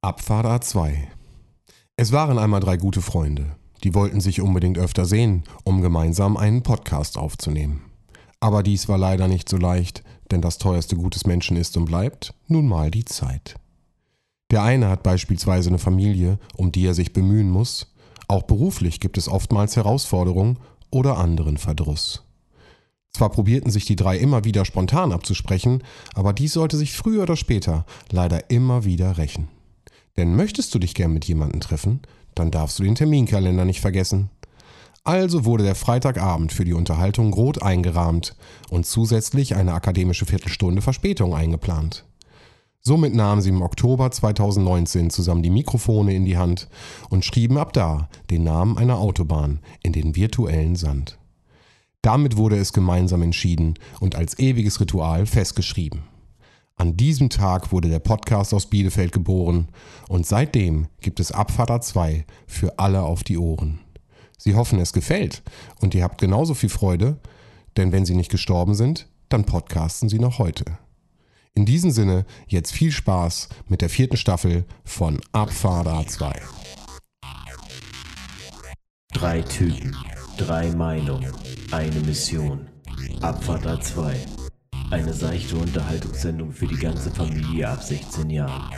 Abfahrt A2. Es waren einmal drei gute Freunde. Die wollten sich unbedingt öfter sehen, um gemeinsam einen Podcast aufzunehmen. Aber dies war leider nicht so leicht, denn das teuerste Gut des Menschen ist und bleibt nun mal die Zeit. Der eine hat beispielsweise eine Familie, um die er sich bemühen muss. Auch beruflich gibt es oftmals Herausforderungen oder anderen Verdruss. Zwar probierten sich die drei immer wieder spontan abzusprechen, aber dies sollte sich früher oder später leider immer wieder rächen. Denn möchtest du dich gern mit jemandem treffen, dann darfst du den Terminkalender nicht vergessen. Also wurde der Freitagabend für die Unterhaltung rot eingerahmt und zusätzlich eine akademische Viertelstunde Verspätung eingeplant. Somit nahmen sie im Oktober 2019 zusammen die Mikrofone in die Hand und schrieben ab da den Namen einer Autobahn in den virtuellen Sand. Damit wurde es gemeinsam entschieden und als ewiges Ritual festgeschrieben. An diesem Tag wurde der Podcast aus Bielefeld geboren und seitdem gibt es Abfahrt A2 für alle auf die Ohren. Sie hoffen, es gefällt und ihr habt genauso viel Freude, denn wenn sie nicht gestorben sind, dann podcasten sie noch heute. In diesem Sinne, jetzt viel Spaß mit der vierten Staffel von Abfahrt A2. Drei Typen, drei Meinungen, eine Mission. Abfahrt A2. Eine seichte Unterhaltungssendung für die ganze Familie ab 16 Jahren.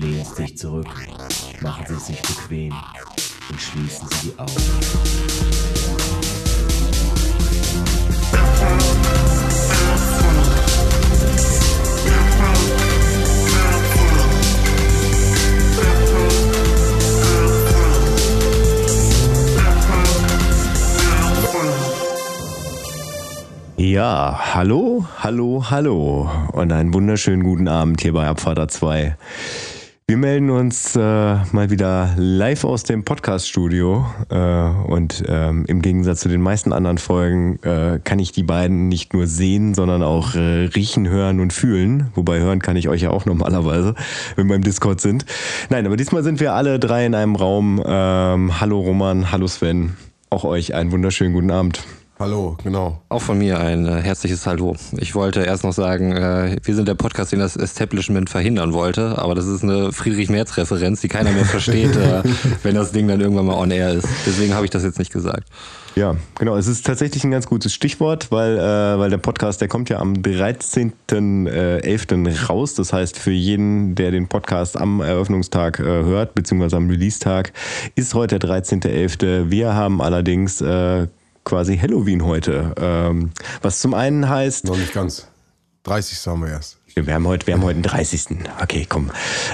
Lehnen Sie sich zurück, machen Sie es sich bequem und schließen Sie die Augen. Ja, hallo, hallo, hallo und einen wunderschönen guten Abend hier bei Abfahrt 2. Wir melden uns äh, mal wieder live aus dem Podcast-Studio äh, und ähm, im Gegensatz zu den meisten anderen Folgen äh, kann ich die beiden nicht nur sehen, sondern auch äh, riechen, hören und fühlen. Wobei hören kann ich euch ja auch normalerweise, wenn wir im Discord sind. Nein, aber diesmal sind wir alle drei in einem Raum. Ähm, hallo Roman, hallo Sven. Auch euch einen wunderschönen guten Abend. Hallo, genau. Auch von mir ein äh, herzliches Hallo. Ich wollte erst noch sagen, äh, wir sind der Podcast, den das Establishment verhindern wollte, aber das ist eine Friedrich-Merz-Referenz, die keiner mehr versteht, äh, wenn das Ding dann irgendwann mal on air ist. Deswegen habe ich das jetzt nicht gesagt. Ja, genau. Es ist tatsächlich ein ganz gutes Stichwort, weil, äh, weil der Podcast, der kommt ja am 13.11. raus. Das heißt, für jeden, der den Podcast am Eröffnungstag äh, hört, beziehungsweise am Release-Tag, ist heute der 13.11. Wir haben allerdings äh, quasi Halloween heute. Ähm, was zum einen heißt. Noch nicht ganz. 30. haben wir erst. Wir haben heute, wir haben heute den 30. Okay, komm.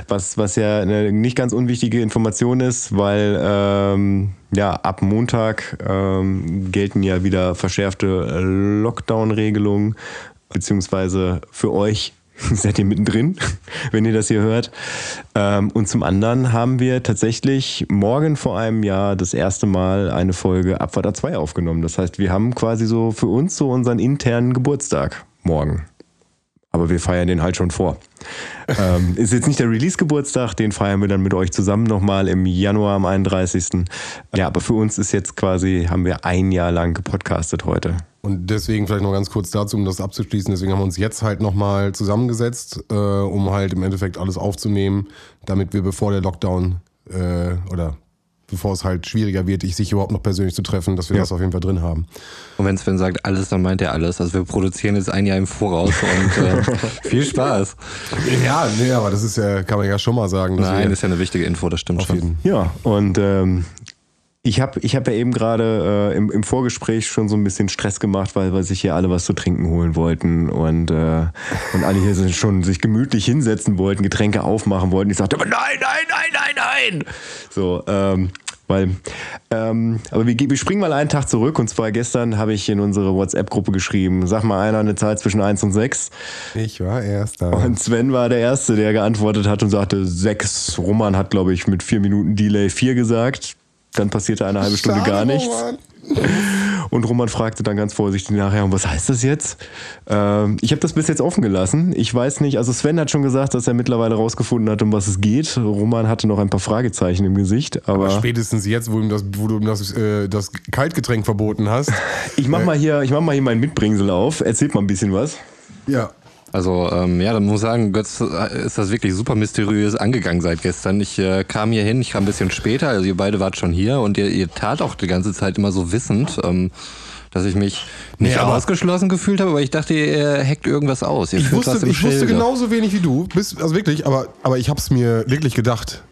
Was, was ja eine nicht ganz unwichtige Information ist, weil ähm, ja ab Montag ähm, gelten ja wieder verschärfte Lockdown-Regelungen, beziehungsweise für euch seid ihr mittendrin, wenn ihr das hier hört. Ähm, und zum anderen haben wir tatsächlich morgen vor einem Jahr das erste Mal eine Folge Abfahrt A2 aufgenommen. Das heißt, wir haben quasi so für uns so unseren internen Geburtstag morgen. Aber wir feiern den halt schon vor. ähm, ist jetzt nicht der Release-Geburtstag, den feiern wir dann mit euch zusammen nochmal im Januar am 31. Ja, aber für uns ist jetzt quasi, haben wir ein Jahr lang gepodcastet heute. Und deswegen vielleicht noch ganz kurz dazu, um das abzuschließen. Deswegen haben wir uns jetzt halt nochmal zusammengesetzt, äh, um halt im Endeffekt alles aufzunehmen, damit wir bevor der Lockdown äh, oder bevor es halt schwieriger wird, ich sich überhaupt noch persönlich zu treffen, dass wir Ja. das auf jeden Fall drin haben. Und wenn Sven sagt alles, dann meint er alles. Also wir produzieren jetzt ein Jahr im Voraus und äh, viel Spaß. Ja, nee, aber das ist ja, kann man ja schon mal sagen. Nein, ist ja eine wichtige Info, das stimmt auf schon. jeden Ja, und ähm, ich habe ich hab ja eben gerade äh, im, im Vorgespräch schon so ein bisschen Stress gemacht, weil, weil sich hier alle was zu trinken holen wollten und, äh, und alle hier sind schon sich gemütlich hinsetzen wollten, Getränke aufmachen wollten. Ich sagte aber nein, nein, nein, nein, nein. So, ähm, weil, ähm, aber wir, wir springen mal einen Tag zurück und zwar gestern habe ich in unsere WhatsApp-Gruppe geschrieben, sag mal einer eine Zahl zwischen 1 und 6. Ich war erst da. Und Sven war der Erste, der geantwortet hat und sagte sechs. Roman hat, glaube ich, mit vier Minuten Delay vier gesagt. Dann passierte eine halbe Stunde Schade, gar nichts. Roman. Und Roman fragte dann ganz vorsichtig nachher, was heißt das jetzt? Ähm, ich habe das bis jetzt offen gelassen. Ich weiß nicht, also Sven hat schon gesagt, dass er mittlerweile rausgefunden hat, um was es geht. Roman hatte noch ein paar Fragezeichen im Gesicht, aber Spätestens jetzt, wo, ihm das, wo du ihm das, äh, das Kaltgetränk verboten hast. ich mach mal hier, ich mach mal hier mein Mitbringsel auf. Erzählt mal ein bisschen was. Ja. Also ähm, ja, dann muss ich sagen, Götz äh, ist das wirklich super mysteriös angegangen seit gestern. Ich äh, kam hier hin, ich kam ein bisschen später, also ihr beide wart schon hier und ihr, ihr tat auch die ganze Zeit immer so wissend, ähm, dass ich mich nicht aber- ausgeschlossen gefühlt habe, aber ich dachte, ihr hackt irgendwas aus. Ihr Ich wusste, ich wusste Schilde. genauso wenig wie du. Bis, also wirklich, aber, aber ich habe es mir wirklich gedacht.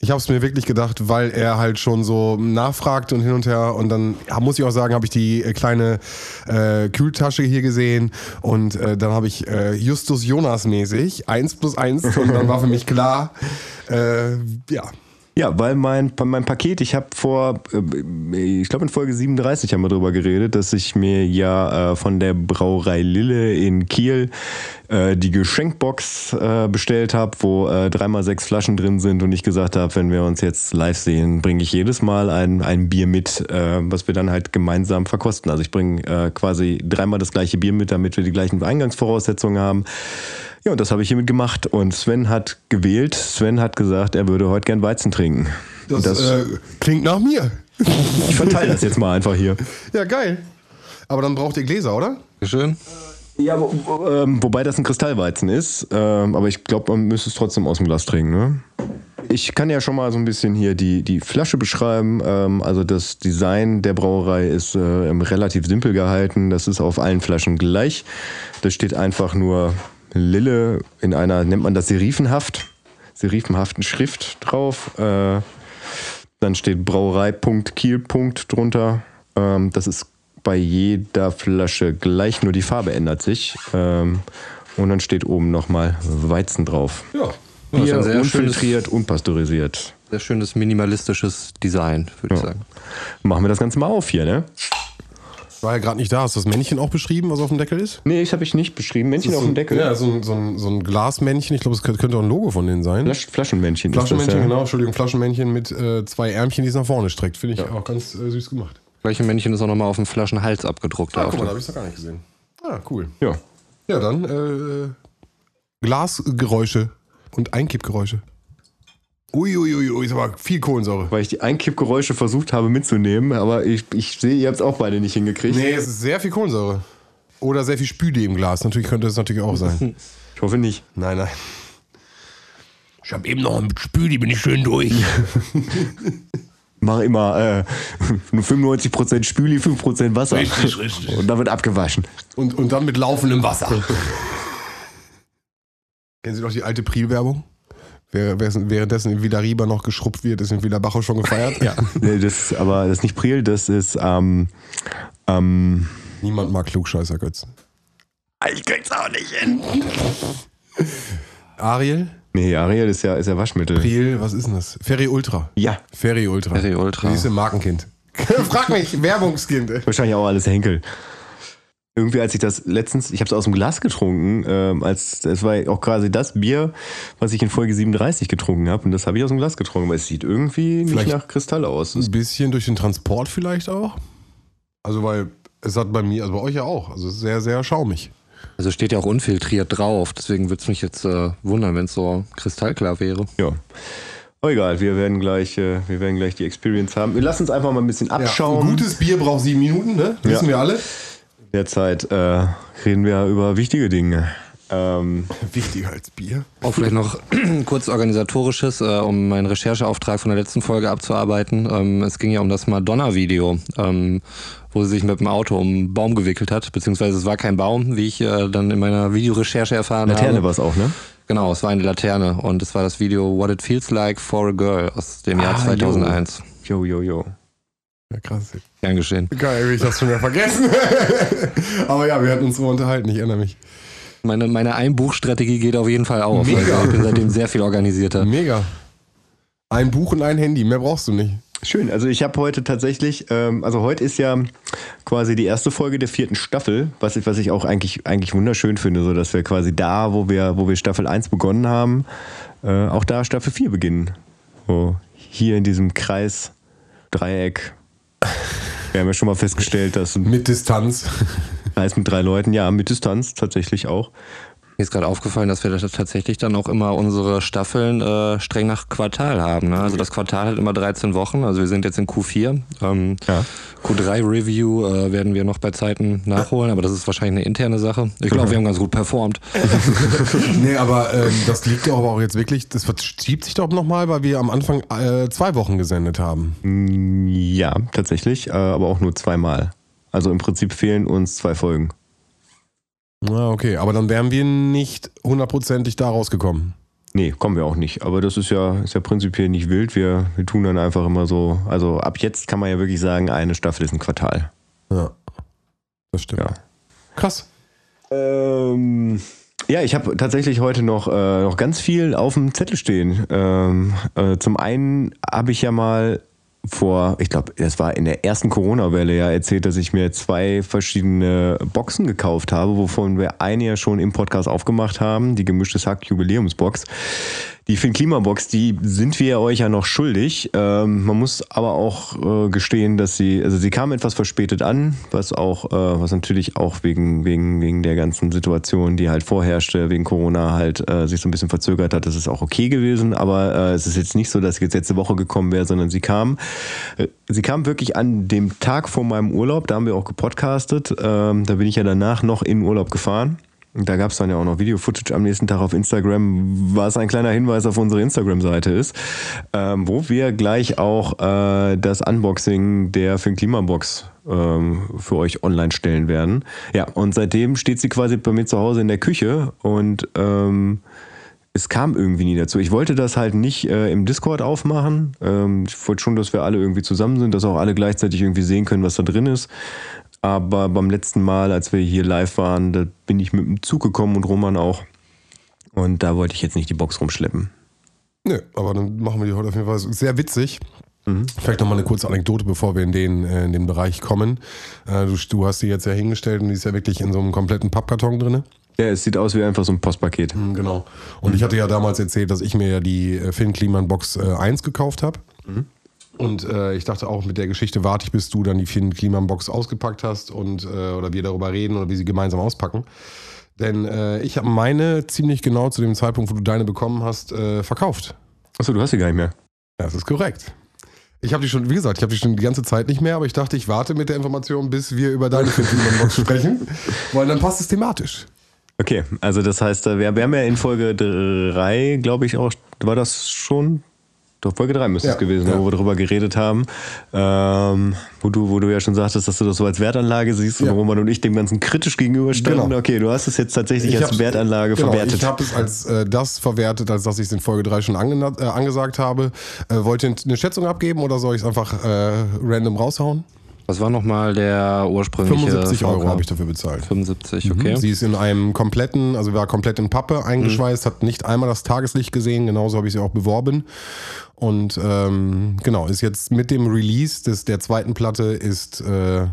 Ich habe es mir wirklich gedacht, weil er halt schon so nachfragt und hin und her. Und dann muss ich auch sagen, habe ich die äh, kleine äh, Kühltasche hier gesehen. Und äh, dann habe ich äh, Justus Jonas mäßig, 1 plus 1. Und dann war für mich klar, äh, ja, Ja, weil mein, mein Paket, ich habe vor, äh, ich glaube in Folge 37 haben wir drüber geredet, dass ich mir ja äh, von der Brauerei Lille in Kiel äh, die Geschenkbox äh, bestellt habe, wo äh, dreimal sechs Flaschen drin sind und ich gesagt habe, wenn wir uns jetzt live sehen, bringe ich jedes Mal ein, ein Bier mit, äh, was wir dann halt gemeinsam verkosten. Also ich bringe quasi dreimal das gleiche Bier mit, damit wir die gleichen Eingangsvoraussetzungen haben. Ja, und das habe ich hiermit gemacht. Und Sven hat gewählt. Sven hat gesagt, er würde heute gern Weizen trinken. das, das, äh, klingt nach mir. ich verteile das jetzt mal einfach hier. Ja, geil. Aber dann braucht ihr Gläser, oder? Schön. Ja, wo, wo, ähm, wobei das ein Kristallweizen ist. Ähm, aber ich glaube, man müsste es trotzdem aus dem Glas trinken. Ne? Ich kann ja schon mal so ein bisschen hier die, die Flasche beschreiben. Ähm, also das Design der Brauerei ist äh, relativ simpel gehalten. Das ist auf allen Flaschen gleich. Da steht einfach nur Lille in einer, nennt man das Serifenhaft, serifenhaften Schrift drauf. Äh, dann steht Brauerei.kiel. drunter. Ähm, das ist bei jeder Flasche gleich, nur die Farbe ändert sich. Ähm, und dann steht oben nochmal Weizen drauf. Ja. Ja, Bier ein sehr unfiltriert, unpasteurisiert. Sehr schönes minimalistisches Design, würde ich sagen. Machen wir das Ganze mal auf hier, ne? War ja gerade nicht da. Hast du das Männchen auch beschrieben, was auf dem Deckel ist? Nee, das habe ich nicht beschrieben. Männchen Das auf dem Deckel. Ja, so ein, so ein, so ein Glasmännchen. Ich glaube, es könnte auch ein Logo von denen sein. Flasch, Flaschenmännchen. das, Flaschenmännchen, ja. genau. Entschuldigung, Flaschenmännchen mit äh, zwei Ärmchen, die es nach vorne streckt. Finde ich auch ganz äh, süß gemacht. Gleiche Männchen ist auch nochmal auf dem Flaschenhals abgedruckt. Ah, guck mal, da habe ich es noch gar nicht gesehen. Ah, cool. Ja. Ja, dann äh, Glasgeräusche und Einkippgeräusche. Uiuiui, ui, ist aber viel Kohlensäure. Weil ich die Einkippgeräusche versucht habe mitzunehmen, aber ich, ich sehe, ihr habt es auch beide nicht hingekriegt. Nee, es ist sehr viel Kohlensäure. Oder sehr viel Spüle im Glas. Natürlich könnte es natürlich auch sein. Ich hoffe nicht. nein, nein. Ich habe eben noch mit Spüli, bin ich schön durch. Mach immer äh, nur 95% Spüli, 5% Wasser. Richtig, richtig. Und dann wird abgewaschen. Und, und dann mit laufendem Wasser. Kennen Sie doch die alte Priel-Werbung? Währenddessen in Villa Riba noch geschrubbt wird, ist in Villa Bajo schon gefeiert. ja. Nee, das, ist- aber das ist nicht Priel, das ist ähm, ähm, Niemand mag Klugscheißer Götzen. ich krieg's auch nicht hin. Ariel? Nee, Ariel ist ja, ist ja Waschmittel. Priel, was ist denn das? Ferry Ultra. Ja, Ferry Ultra. Ferry Ultra. Siehst du, Markenkind. Frag mich, Werbungskind. wahrscheinlich auch alles Henkel. Irgendwie, als ich das letztens, ich habe es aus dem Glas getrunken, ähm, als es war auch quasi das Bier, was ich in Folge 37 getrunken habe, und das habe ich aus dem Glas getrunken, aber es sieht irgendwie nicht Vielleicht- nach Kristall aus. Ein bisschen durch den Transport vielleicht auch. Also, weil es hat bei mir, also bei euch ja auch, also es sehr, sehr schaumig. Also steht ja auch unfiltriert drauf, deswegen würde es mich jetzt äh, wundern, wenn es so kristallklar wäre. Ja. Oh, egal, wir werden gleich, äh, wir werden gleich die Experience haben. Wir lassen uns einfach mal ein bisschen Ja, abschauen. ein gutes Bier braucht sieben Minuten, ne? Wissen wir alle. Derzeit äh, reden wir über wichtige Dinge. Ähm, Wichtiger als Bier. Auch vielleicht noch kurz organisatorisches, äh, um meinen Rechercheauftrag von der letzten Folge abzuarbeiten. Ähm, es ging ja um das Madonna-Video, ähm, wo sie sich mit dem Auto um einen Baum gewickelt hat, beziehungsweise es war kein Baum, wie ich äh, dann in meiner Videorecherche erfahren Laterne habe. war es auch, ne? Genau, es war eine Laterne und es war das Video What It Feels Like for a Girl aus dem Jahr Ah, 2001. Jo, jo, jo. Ja, krass. Gern geschehen. Geil, ich hab's schon wieder vergessen. Aber ja, wir hatten uns so unterhalten, ich erinnere mich. Meine, meine Einbuchstrategie geht auf jeden Fall auf. Mega. Also ich bin seitdem sehr viel organisierter. Mega. Ein Buch und ein Handy, mehr brauchst du nicht. Schön, also ich habe heute tatsächlich, ähm, also heute ist ja quasi die erste Folge der vierten Staffel, was ich, was ich auch eigentlich, eigentlich wunderschön finde, so dass wir quasi da, wo wir, wo wir Staffel 1 begonnen haben, äh, auch da Staffel 4 beginnen. So, hier in diesem Kreis, Dreieck. Wir haben ja schon mal festgestellt, dass Mit Distanz. Kreis mit drei Leuten, ja, mit Distanz tatsächlich auch. Mir ist gerade aufgefallen, dass wir da tatsächlich dann auch immer unsere Staffeln äh, streng nach Quartal haben. Ne? Also das Quartal hat immer 13 Wochen. Also wir sind jetzt in Q4. Ähm, Ja. Q3-Review äh, werden wir noch bei Zeiten nachholen, aber das ist wahrscheinlich eine interne Sache. Ich glaube, wir haben ganz gut performt. Nee, aber ähm, das liegt doch aber auch jetzt wirklich, das verschiebt sich doch nochmal, weil wir am Anfang äh, zwei Wochen gesendet haben. Mm, Ja, tatsächlich, äh, aber auch nur zweimal. Also im Prinzip fehlen uns zwei Folgen. Na, okay, aber dann wären wir nicht hundertprozentig da rausgekommen. Nee, kommen wir auch nicht. Aber das ist ja, ist ja prinzipiell nicht wild. Wir, wir tun dann einfach immer so. Also ab jetzt kann man ja wirklich sagen, eine Staffel ist ein Quartal. Ja, das stimmt. Ja. Krass. Ähm, ja, ich habe tatsächlich heute noch, äh, noch ganz viel auf dem Zettel stehen. Ähm, äh, zum einen habe ich ja mal vor, ich glaube, das war in der ersten Corona-Welle ja erzählt, dass ich mir zwei verschiedene Boxen gekauft habe, wovon wir eine ja schon im Podcast aufgemacht haben, die gemischtes Hack Jubiläumsbox. Die Finn Klimabox, die sind wir euch ja noch schuldig. Ähm, man muss aber auch äh, gestehen, dass sie, also sie kam etwas verspätet an, was auch, äh, was natürlich auch wegen, wegen, wegen der ganzen Situation, die halt vorherrschte, wegen Corona halt äh, sich so ein bisschen verzögert hat. Das ist auch okay gewesen, aber äh, es ist jetzt nicht so, dass sie jetzt letzte Woche gekommen wäre, sondern sie kam, äh, sie kam wirklich an dem Tag vor meinem Urlaub, da haben wir auch gepodcastet. Ähm, da bin ich ja danach noch in Urlaub gefahren. Da gab es dann ja auch noch Video-Footage am nächsten Tag auf Instagram, was ein kleiner Hinweis auf unsere Instagram-Seite ist, ähm, wo wir gleich auch äh, das Unboxing der Finn Klimabox ähm, für euch online stellen werden. Ja, und seitdem steht sie quasi bei mir zu Hause in der Küche und ähm, es kam irgendwie nie dazu. Ich wollte das halt nicht äh, im Discord aufmachen. Ähm, ich wollte schon, dass wir alle irgendwie zusammen sind, dass auch alle gleichzeitig irgendwie sehen können, was da drin ist. Aber beim letzten Mal, als wir hier live waren, da bin ich mit dem Zug gekommen und Roman auch. Und da wollte ich jetzt nicht die Box rumschleppen. Nö, aber dann machen wir die heute auf jeden Fall sehr witzig. Vielleicht nochmal eine kurze Anekdote, bevor wir in den, äh, in den Bereich kommen. Äh, du, du hast die jetzt ja hingestellt und die ist ja wirklich in so einem kompletten Pappkarton drin. Ja, es sieht aus wie einfach so ein Postpaket. Mhm, Genau. Und ich hatte ja damals erzählt, dass ich mir ja die äh, Finn Kliman Box äh, 1 gekauft habe. Und äh, ich dachte auch, mit der Geschichte warte ich, bis du dann die Finn Kliman Box ausgepackt hast und äh, oder wir darüber reden oder wie sie gemeinsam auspacken. Denn äh, ich habe meine ziemlich genau zu dem Zeitpunkt, wo du deine bekommen hast, äh, verkauft. Achso, du hast sie gar nicht mehr. Das ist korrekt. Ich habe die schon, wie gesagt, ich habe die schon die ganze Zeit nicht mehr, aber ich dachte, ich warte mit der Information, bis wir über deine Finn Kliman Box sprechen, weil dann passt es thematisch. Okay, also das heißt, äh, wir, wir haben ja in Folge 3, glaube ich, auch, war das schon? Doch, Folge 3 müsste Ja, es gewesen sein, ja. wo wir darüber geredet haben. Ähm, wo, du, wo du ja schon sagtest, dass du das so als Wertanlage siehst Ja. und Roman und ich dem Ganzen kritisch gegenüberstanden. Genau. Okay, du hast es jetzt tatsächlich als Wertanlage genau, verwertet. Ich habe es als äh, das verwertet, als dass ich es in Folge 3 schon ange äh, angesagt habe. Äh, wollt ihr eine Schätzung abgeben oder soll ich es einfach äh, random raushauen? Was war nochmal der ursprüngliche 75 Euro habe ich dafür bezahlt. 75, okay. Sie ist in einem kompletten, also war komplett in Pappe eingeschweißt, hat nicht einmal das Tageslicht gesehen, genauso habe ich sie auch beworben. Und ähm, genau, ist jetzt mit dem Release des, der zweiten Platte ist äh,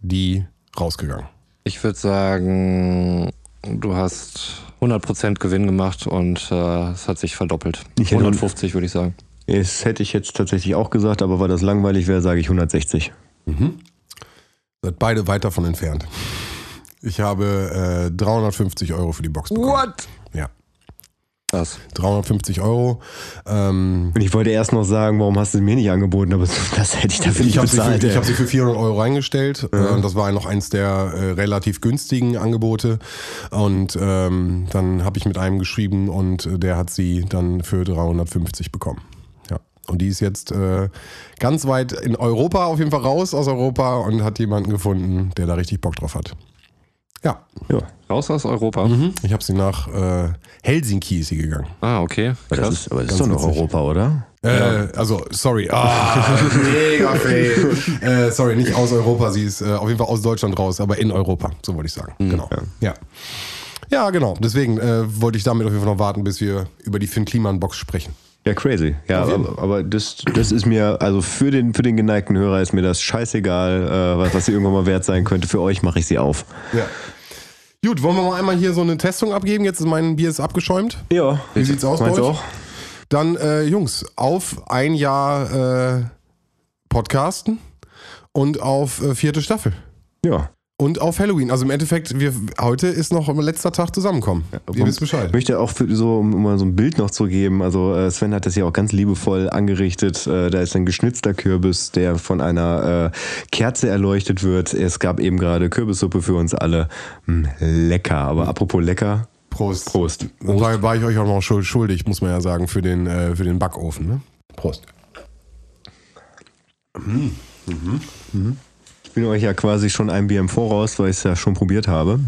die rausgegangen. Ich würde sagen, du hast 100% Gewinn gemacht und äh, es hat sich verdoppelt. Ich hätte- 150 würde ich sagen. Das hätte ich jetzt tatsächlich auch gesagt, aber weil das langweilig wäre, sage ich 160. Seid beide weit davon entfernt. Ich habe äh, 350 Euro für die Box bekommen. What? Ja, Krass. 350 Euro. Ähm, Und ich wollte erst noch sagen, warum hast du es mir nicht angeboten, aber das hätte ich dafür nicht ich habe sie, für- bezahlt. ich ey. hab sie für 400 Euro reingestellt. Äh, das war noch eins der äh, relativ günstigen Angebote. Und ähm, dann habe ich mit einem geschrieben und äh, der hat sie dann für 350 bekommen. Ja. Und die ist jetzt äh, ganz weit in Europa auf jeden Fall raus aus Europa und hat jemanden gefunden, der da richtig Bock drauf hat. Ja, ja. Raus aus Europa. Mhm. ich habe sie nach äh, Helsinki ist sie gegangen. Ah, okay. Aber das Krass. ist, aber das ist doch noch witzig. Europa, oder? Äh, also, sorry. Ah, mega fail. äh, sorry, nicht aus Europa. Sie ist äh, auf jeden Fall aus Deutschland raus, aber in Europa, so wollte ich sagen. Genau. Ja. ja. genau. Deswegen äh, wollte ich damit auf jeden Fall noch warten, bis wir über die Finn Kliman-Box sprechen. Ja, crazy. Ja, aber, aber das, das ist mir, also für den, für den geneigten Hörer ist mir das scheißegal, äh, was, was sie irgendwann mal wert sein könnte. Für euch mache ich sie auf. Ja. Gut, wollen wir mal einmal hier so eine Testung abgeben? Jetzt ist mein Bier ist abgeschäumt. Ja. Wie sieht's aus bei Meinst euch? du auch? Dann, äh, Jungs, auf ein Jahr äh, Podcasten und auf äh, vierte Staffel. Ja. Und auf Halloween. Also im Endeffekt, wir, heute ist noch letzter Tag zusammenkommen. Ihr wisst Bescheid. Ich möchte auch so, um mal so ein Bild noch zu geben, also äh, Sven hat das ja auch ganz liebevoll angerichtet. Äh, Da ist ein geschnitzter Kürbis, der von einer äh, Kerze erleuchtet wird. Es gab eben gerade Kürbissuppe für uns alle. Mm, lecker, aber apropos lecker. Prost. Prost. Da war ich euch auch noch schuld- schuldig, muss man ja sagen, für den, äh, für den Backofen. Ne? Prost. Ich bin euch ja quasi schon ein Bier im Voraus, weil ich es ja schon probiert habe.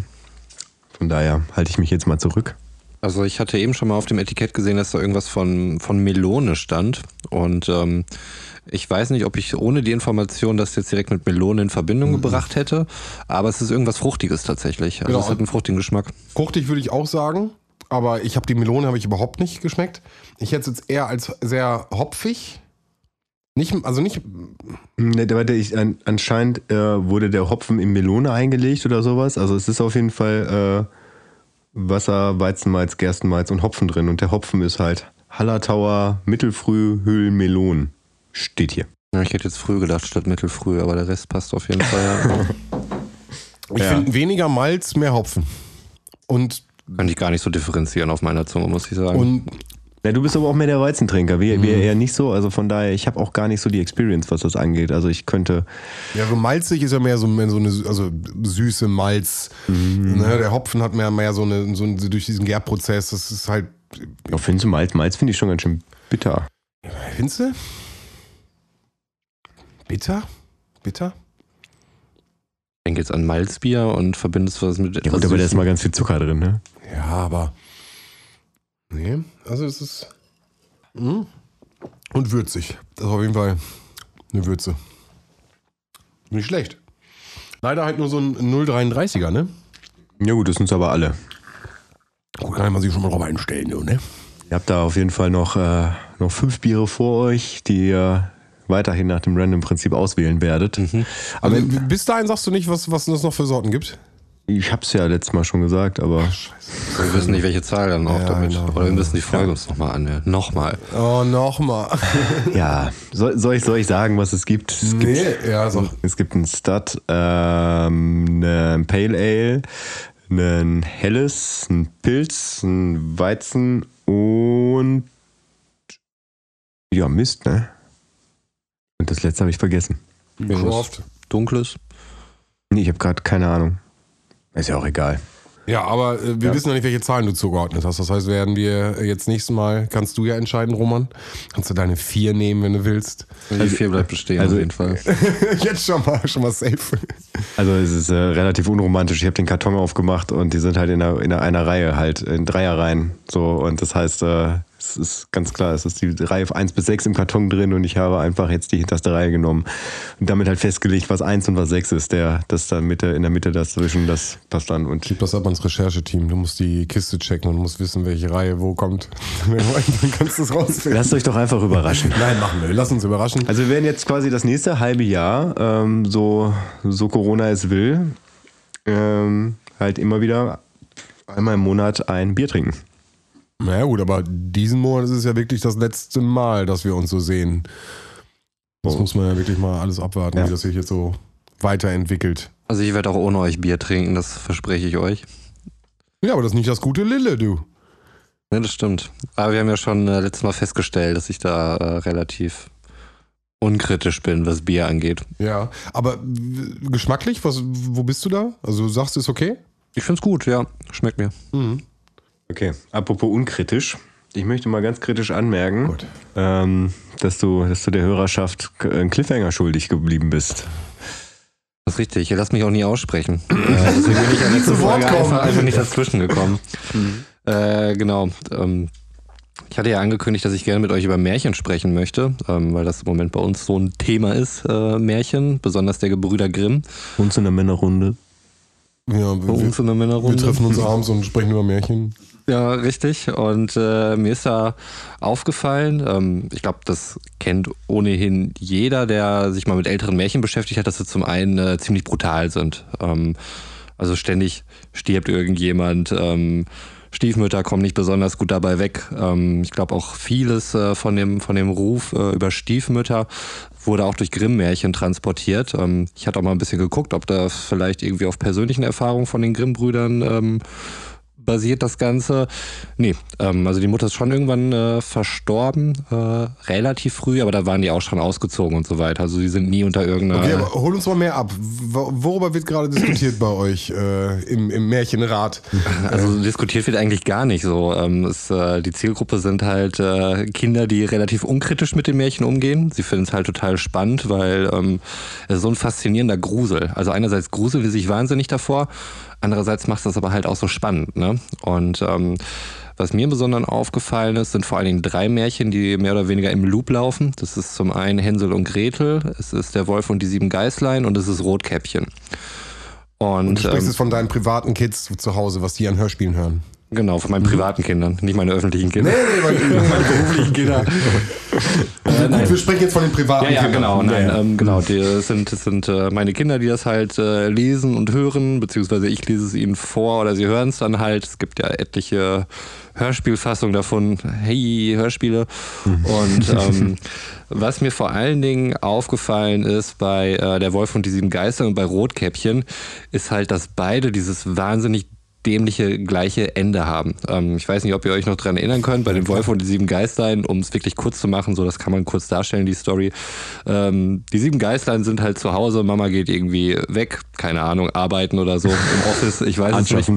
Von daher halte ich mich jetzt mal zurück. Also ich hatte eben schon mal auf dem Etikett gesehen, dass da irgendwas von, von Melone stand. Und ähm, ich weiß nicht, ob ich ohne die Information das jetzt direkt mit Melone in Verbindung gebracht hätte. Aber es ist irgendwas Fruchtiges tatsächlich. Also Genau. es hat einen fruchtigen Geschmack. Fruchtig würde ich auch sagen, aber ich habe die Melone habe ich überhaupt nicht geschmeckt. Ich hätte es jetzt eher als sehr hopfig. Nicht, also nicht, Ne, da- warte, ich, an, anscheinend äh, wurde der Hopfen in Melone eingelegt oder sowas. Also es ist auf jeden Fall äh, Wasser, Weizenmalz, Gerstenmalz und Hopfen drin. Und der Hopfen ist halt Hallertauer, Mittelfrüh, Höhlen, Melon. Steht hier. Ja, ich hätte jetzt früh gedacht statt mittelfrüh, aber der Rest passt auf jeden Fall. ich Ja. finde weniger Malz, mehr Hopfen. Und, Könnte ich gar nicht so differenzieren auf meiner Zunge, muss ich sagen. und Ja, du bist aber auch mehr der Weizentrinker. Wir, wir eher nicht so. Also von daher, ich habe auch gar nicht so die Experience, was das angeht. Also ich könnte. ja, so malzig ist ja mehr so, mehr so eine also süße Malz. Ne, der Hopfen hat mehr, mehr so eine, so eine, durch diesen Gärprozess, das ist halt, Ja, findest du Malz? Malz finde ich schon ganz schön bitter. findest du? Bitter? Bitter? Ich denke jetzt an Malzbier und verbindest was mit Ja etwas gut, aber da ist mal ganz viel Zucker drin, ne? Ja, aber. Nee, also es ist. Mm. Und würzig. Das ist auf jeden Fall eine Würze. Nicht schlecht. Leider halt nur so ein 0,33er, ne? Ja gut, das sind aber alle. Da kann man sich schon mal drauf einstellen, ne? Ihr habt da auf jeden Fall noch, äh, noch fünf Biere vor euch, die ihr weiterhin nach dem Random-Prinzip auswählen werdet. Aber bis dahin sagst du nicht, was, was es noch für Sorten gibt? Ich hab's ja letztes Mal schon gesagt, aber Wir wissen nicht, welche Zahl dann auch Ja, damit. genau. Oder wir müssen die Folge uns nochmal anhören. Nochmal. Oh, nochmal. ja, soll, soll, ich, soll ich sagen, was es gibt? Es gibt, Nee, ja, so. es gibt einen Stud, ähm, einen Pale Ale, einen Helles, einen Pilz, einen Weizen und ja, Mist, ne? Und das letzte habe ich vergessen. Craft. Dunkles. Nee, ich habe gerade keine Ahnung. Ist ja auch egal. Ja, aber äh, wir Ja. wissen ja nicht, welche Zahlen du zugeordnet hast. Das heißt, werden wir jetzt nächstes Mal, kannst du ja entscheiden, Roman. Kannst du deine vier nehmen, wenn du willst. Die vier bleibt bestehen also- auf jeden Fall. jetzt schon mal, schon mal safe. Also es ist äh, relativ unromantisch. Ich habe den Karton aufgemacht und die sind halt in einer, in einer Reihe halt, in Dreierreihen. So, und das heißt, äh, es ist ganz klar, es ist die Reihe 1 bis 6 im Karton drin und ich habe einfach jetzt die hinterste Reihe genommen und damit halt festgelegt, was 1 und was 6 ist. Der, das da Mitte, in der Mitte dazwischen, das passt dann. Und Gib das ab ans Rechercheteam. Du musst die Kiste checken und musst wissen, welche Reihe wo kommt. Dann kannst du es rausfinden. lasst euch doch einfach überraschen. Nein, machen wir. Lass uns überraschen. Also wir werden jetzt quasi das nächste halbe Jahr, ähm, so, so Corona es will, ähm, halt immer wieder einmal im Monat ein Bier trinken. Na gut, aber diesen Monat ist es ja wirklich das letzte Mal, dass wir uns so sehen. Das Oh. muss man ja wirklich mal alles abwarten, Ja. wie das sich jetzt so weiterentwickelt. Also ich werde auch ohne euch Bier trinken, das verspreche ich euch. Ja, aber das ist nicht das gute Lille, du. Ja, das stimmt. Aber wir haben ja schon äh, letztes Mal festgestellt, dass ich da äh, relativ unkritisch bin, was Bier angeht. Ja, aber geschmacklich, was, wo bist du da? Also du sagst, ist okay? Ich find's gut, ja. Schmeckt mir. Mhm. Okay, apropos unkritisch. Ich möchte mal ganz kritisch anmerken, ähm, dass, du, dass du der Hörerschaft einen Cliffhanger schuldig geblieben bist. Das ist richtig. Ihr lasst mich auch nie aussprechen. äh, deswegen bin ich ja letzte Zu Wort Folge kommen. einfach, einfach nicht dazwischen gekommen. Äh, genau. Ähm, ich hatte ja angekündigt, dass ich gerne mit euch über Märchen sprechen möchte, ähm, weil das im Moment bei uns so ein Thema ist, äh, Märchen, besonders der Gebrüder Grimm. Uns in der Männerrunde. Ja, Bei wir, uns in der wir Männerrunde. treffen uns abends und sprechen über Märchen. Ja, richtig. Und äh, mir ist da aufgefallen, ähm, ich glaube, das kennt ohnehin jeder, der sich mal mit älteren Märchen beschäftigt hat, dass sie zum einen äh, ziemlich brutal sind. Ähm, also ständig stirbt irgendjemand, ähm, Stiefmütter kommen nicht besonders gut dabei weg. Ähm, ich glaube auch vieles äh, von, dem, von dem Ruf äh, über Stiefmütter wurde auch durch Grimm-Märchen transportiert. Ähm, ich hatte auch mal ein bisschen geguckt, ob das vielleicht irgendwie auf persönlichen Erfahrungen von den Grimm-Brüdern ähm, basiert das Ganze. Nee, ähm, also die Mutter ist schon irgendwann äh, verstorben, äh, relativ früh, aber da waren die auch schon ausgezogen und so weiter. Also die sind nie unter irgendeiner. Okay, aber hol uns mal mehr ab. Worüber wird gerade diskutiert bei euch äh, im, im Märchenrat? Also diskutiert wird eigentlich gar nicht so. Ähm, es, äh, die Zielgruppe sind halt äh, Kinder, die relativ unkritisch mit den Märchen umgehen. Sie finden es halt total spannend, weil ähm, es ist so ein faszinierender Grusel. Also einerseits gruseln sie sich wahnsinnig davor Andererseits macht das aber halt auch so spannend. Ne? Und ähm, was mir besonders aufgefallen ist, sind vor allen Dingen drei Märchen, die mehr oder weniger im Loop laufen. Das ist zum einen Hänsel und Gretel, es ist der Wolf und die sieben Geißlein und es ist Rotkäppchen. Und, und du sprichst ähm, es von deinen privaten Kids zu Hause, was die an Hörspielen hören. Genau, von meinen mhm. privaten Kindern, nicht meine öffentlichen Kinder. Nee, nee, meine, meine beruflichen Kinder. äh, Gut, wir sprechen jetzt von den privaten ja, ja, Kindern. Genau, nein, ja. ähm, genau, die sind, das sind äh, meine Kinder, die das halt äh, lesen und hören, beziehungsweise ich lese es ihnen vor oder sie hören es dann halt. Es gibt ja etliche Hörspielfassungen davon. Hey, Hörspiele. Mhm. Und ähm, was mir vor allen Dingen aufgefallen ist bei äh, Der Wolf und die sieben Geister und bei Rotkäppchen, ist halt, dass beide dieses wahnsinnig dämliche gleiche Ende haben. Ähm, ich weiß nicht, ob ihr euch noch dran erinnern könnt, bei dem Wolf und die sieben Geistein, um es wirklich kurz zu machen, so das kann man kurz darstellen, die Story. Ähm, die sieben Geistein sind halt zu Hause, Mama geht irgendwie weg, keine Ahnung, arbeiten oder so im Office, ich weiß es nicht.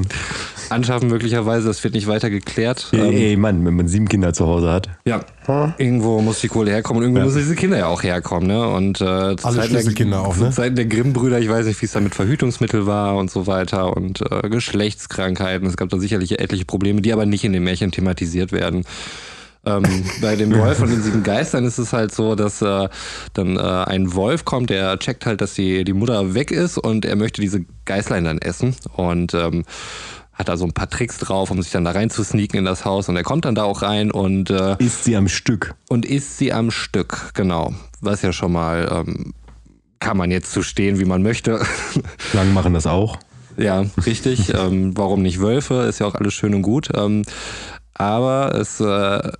Anschaffen möglicherweise, das wird nicht weiter geklärt. Ey, ähm, ey, Mann, wenn man sieben Kinder zu Hause hat. Ja, hm? irgendwo muss die Kohle herkommen und irgendwo ja. müssen diese Kinder ja auch herkommen. Ne? Und äh, Alle Zeiten Kinder auch, ne? Zeiten der Grimm-Brüder, ich weiß nicht, wie es da mit Verhütungsmittel war und so weiter und äh, Geschlechtskrankheiten. Es gab da sicherlich etliche Probleme, die aber nicht in den Märchen thematisiert werden. Ähm, bei dem Wolf und den sieben Geistern ist es halt so, dass äh, dann äh, ein Wolf kommt, der checkt halt, dass die, die Mutter weg ist und er möchte diese Geißlein dann essen. Und ähm, hat da so ein paar Tricks drauf, um sich dann da rein zu sneaken in das Haus und er kommt dann da auch rein und äh, isst sie am Stück. Und isst sie am Stück, genau. Was ja schon mal ähm, kann man jetzt zu stehen, wie man möchte. Schlangen machen das auch. Ja, richtig. ähm, warum nicht Wölfe? Ist ja auch alles schön und gut. Ähm, aber es äh,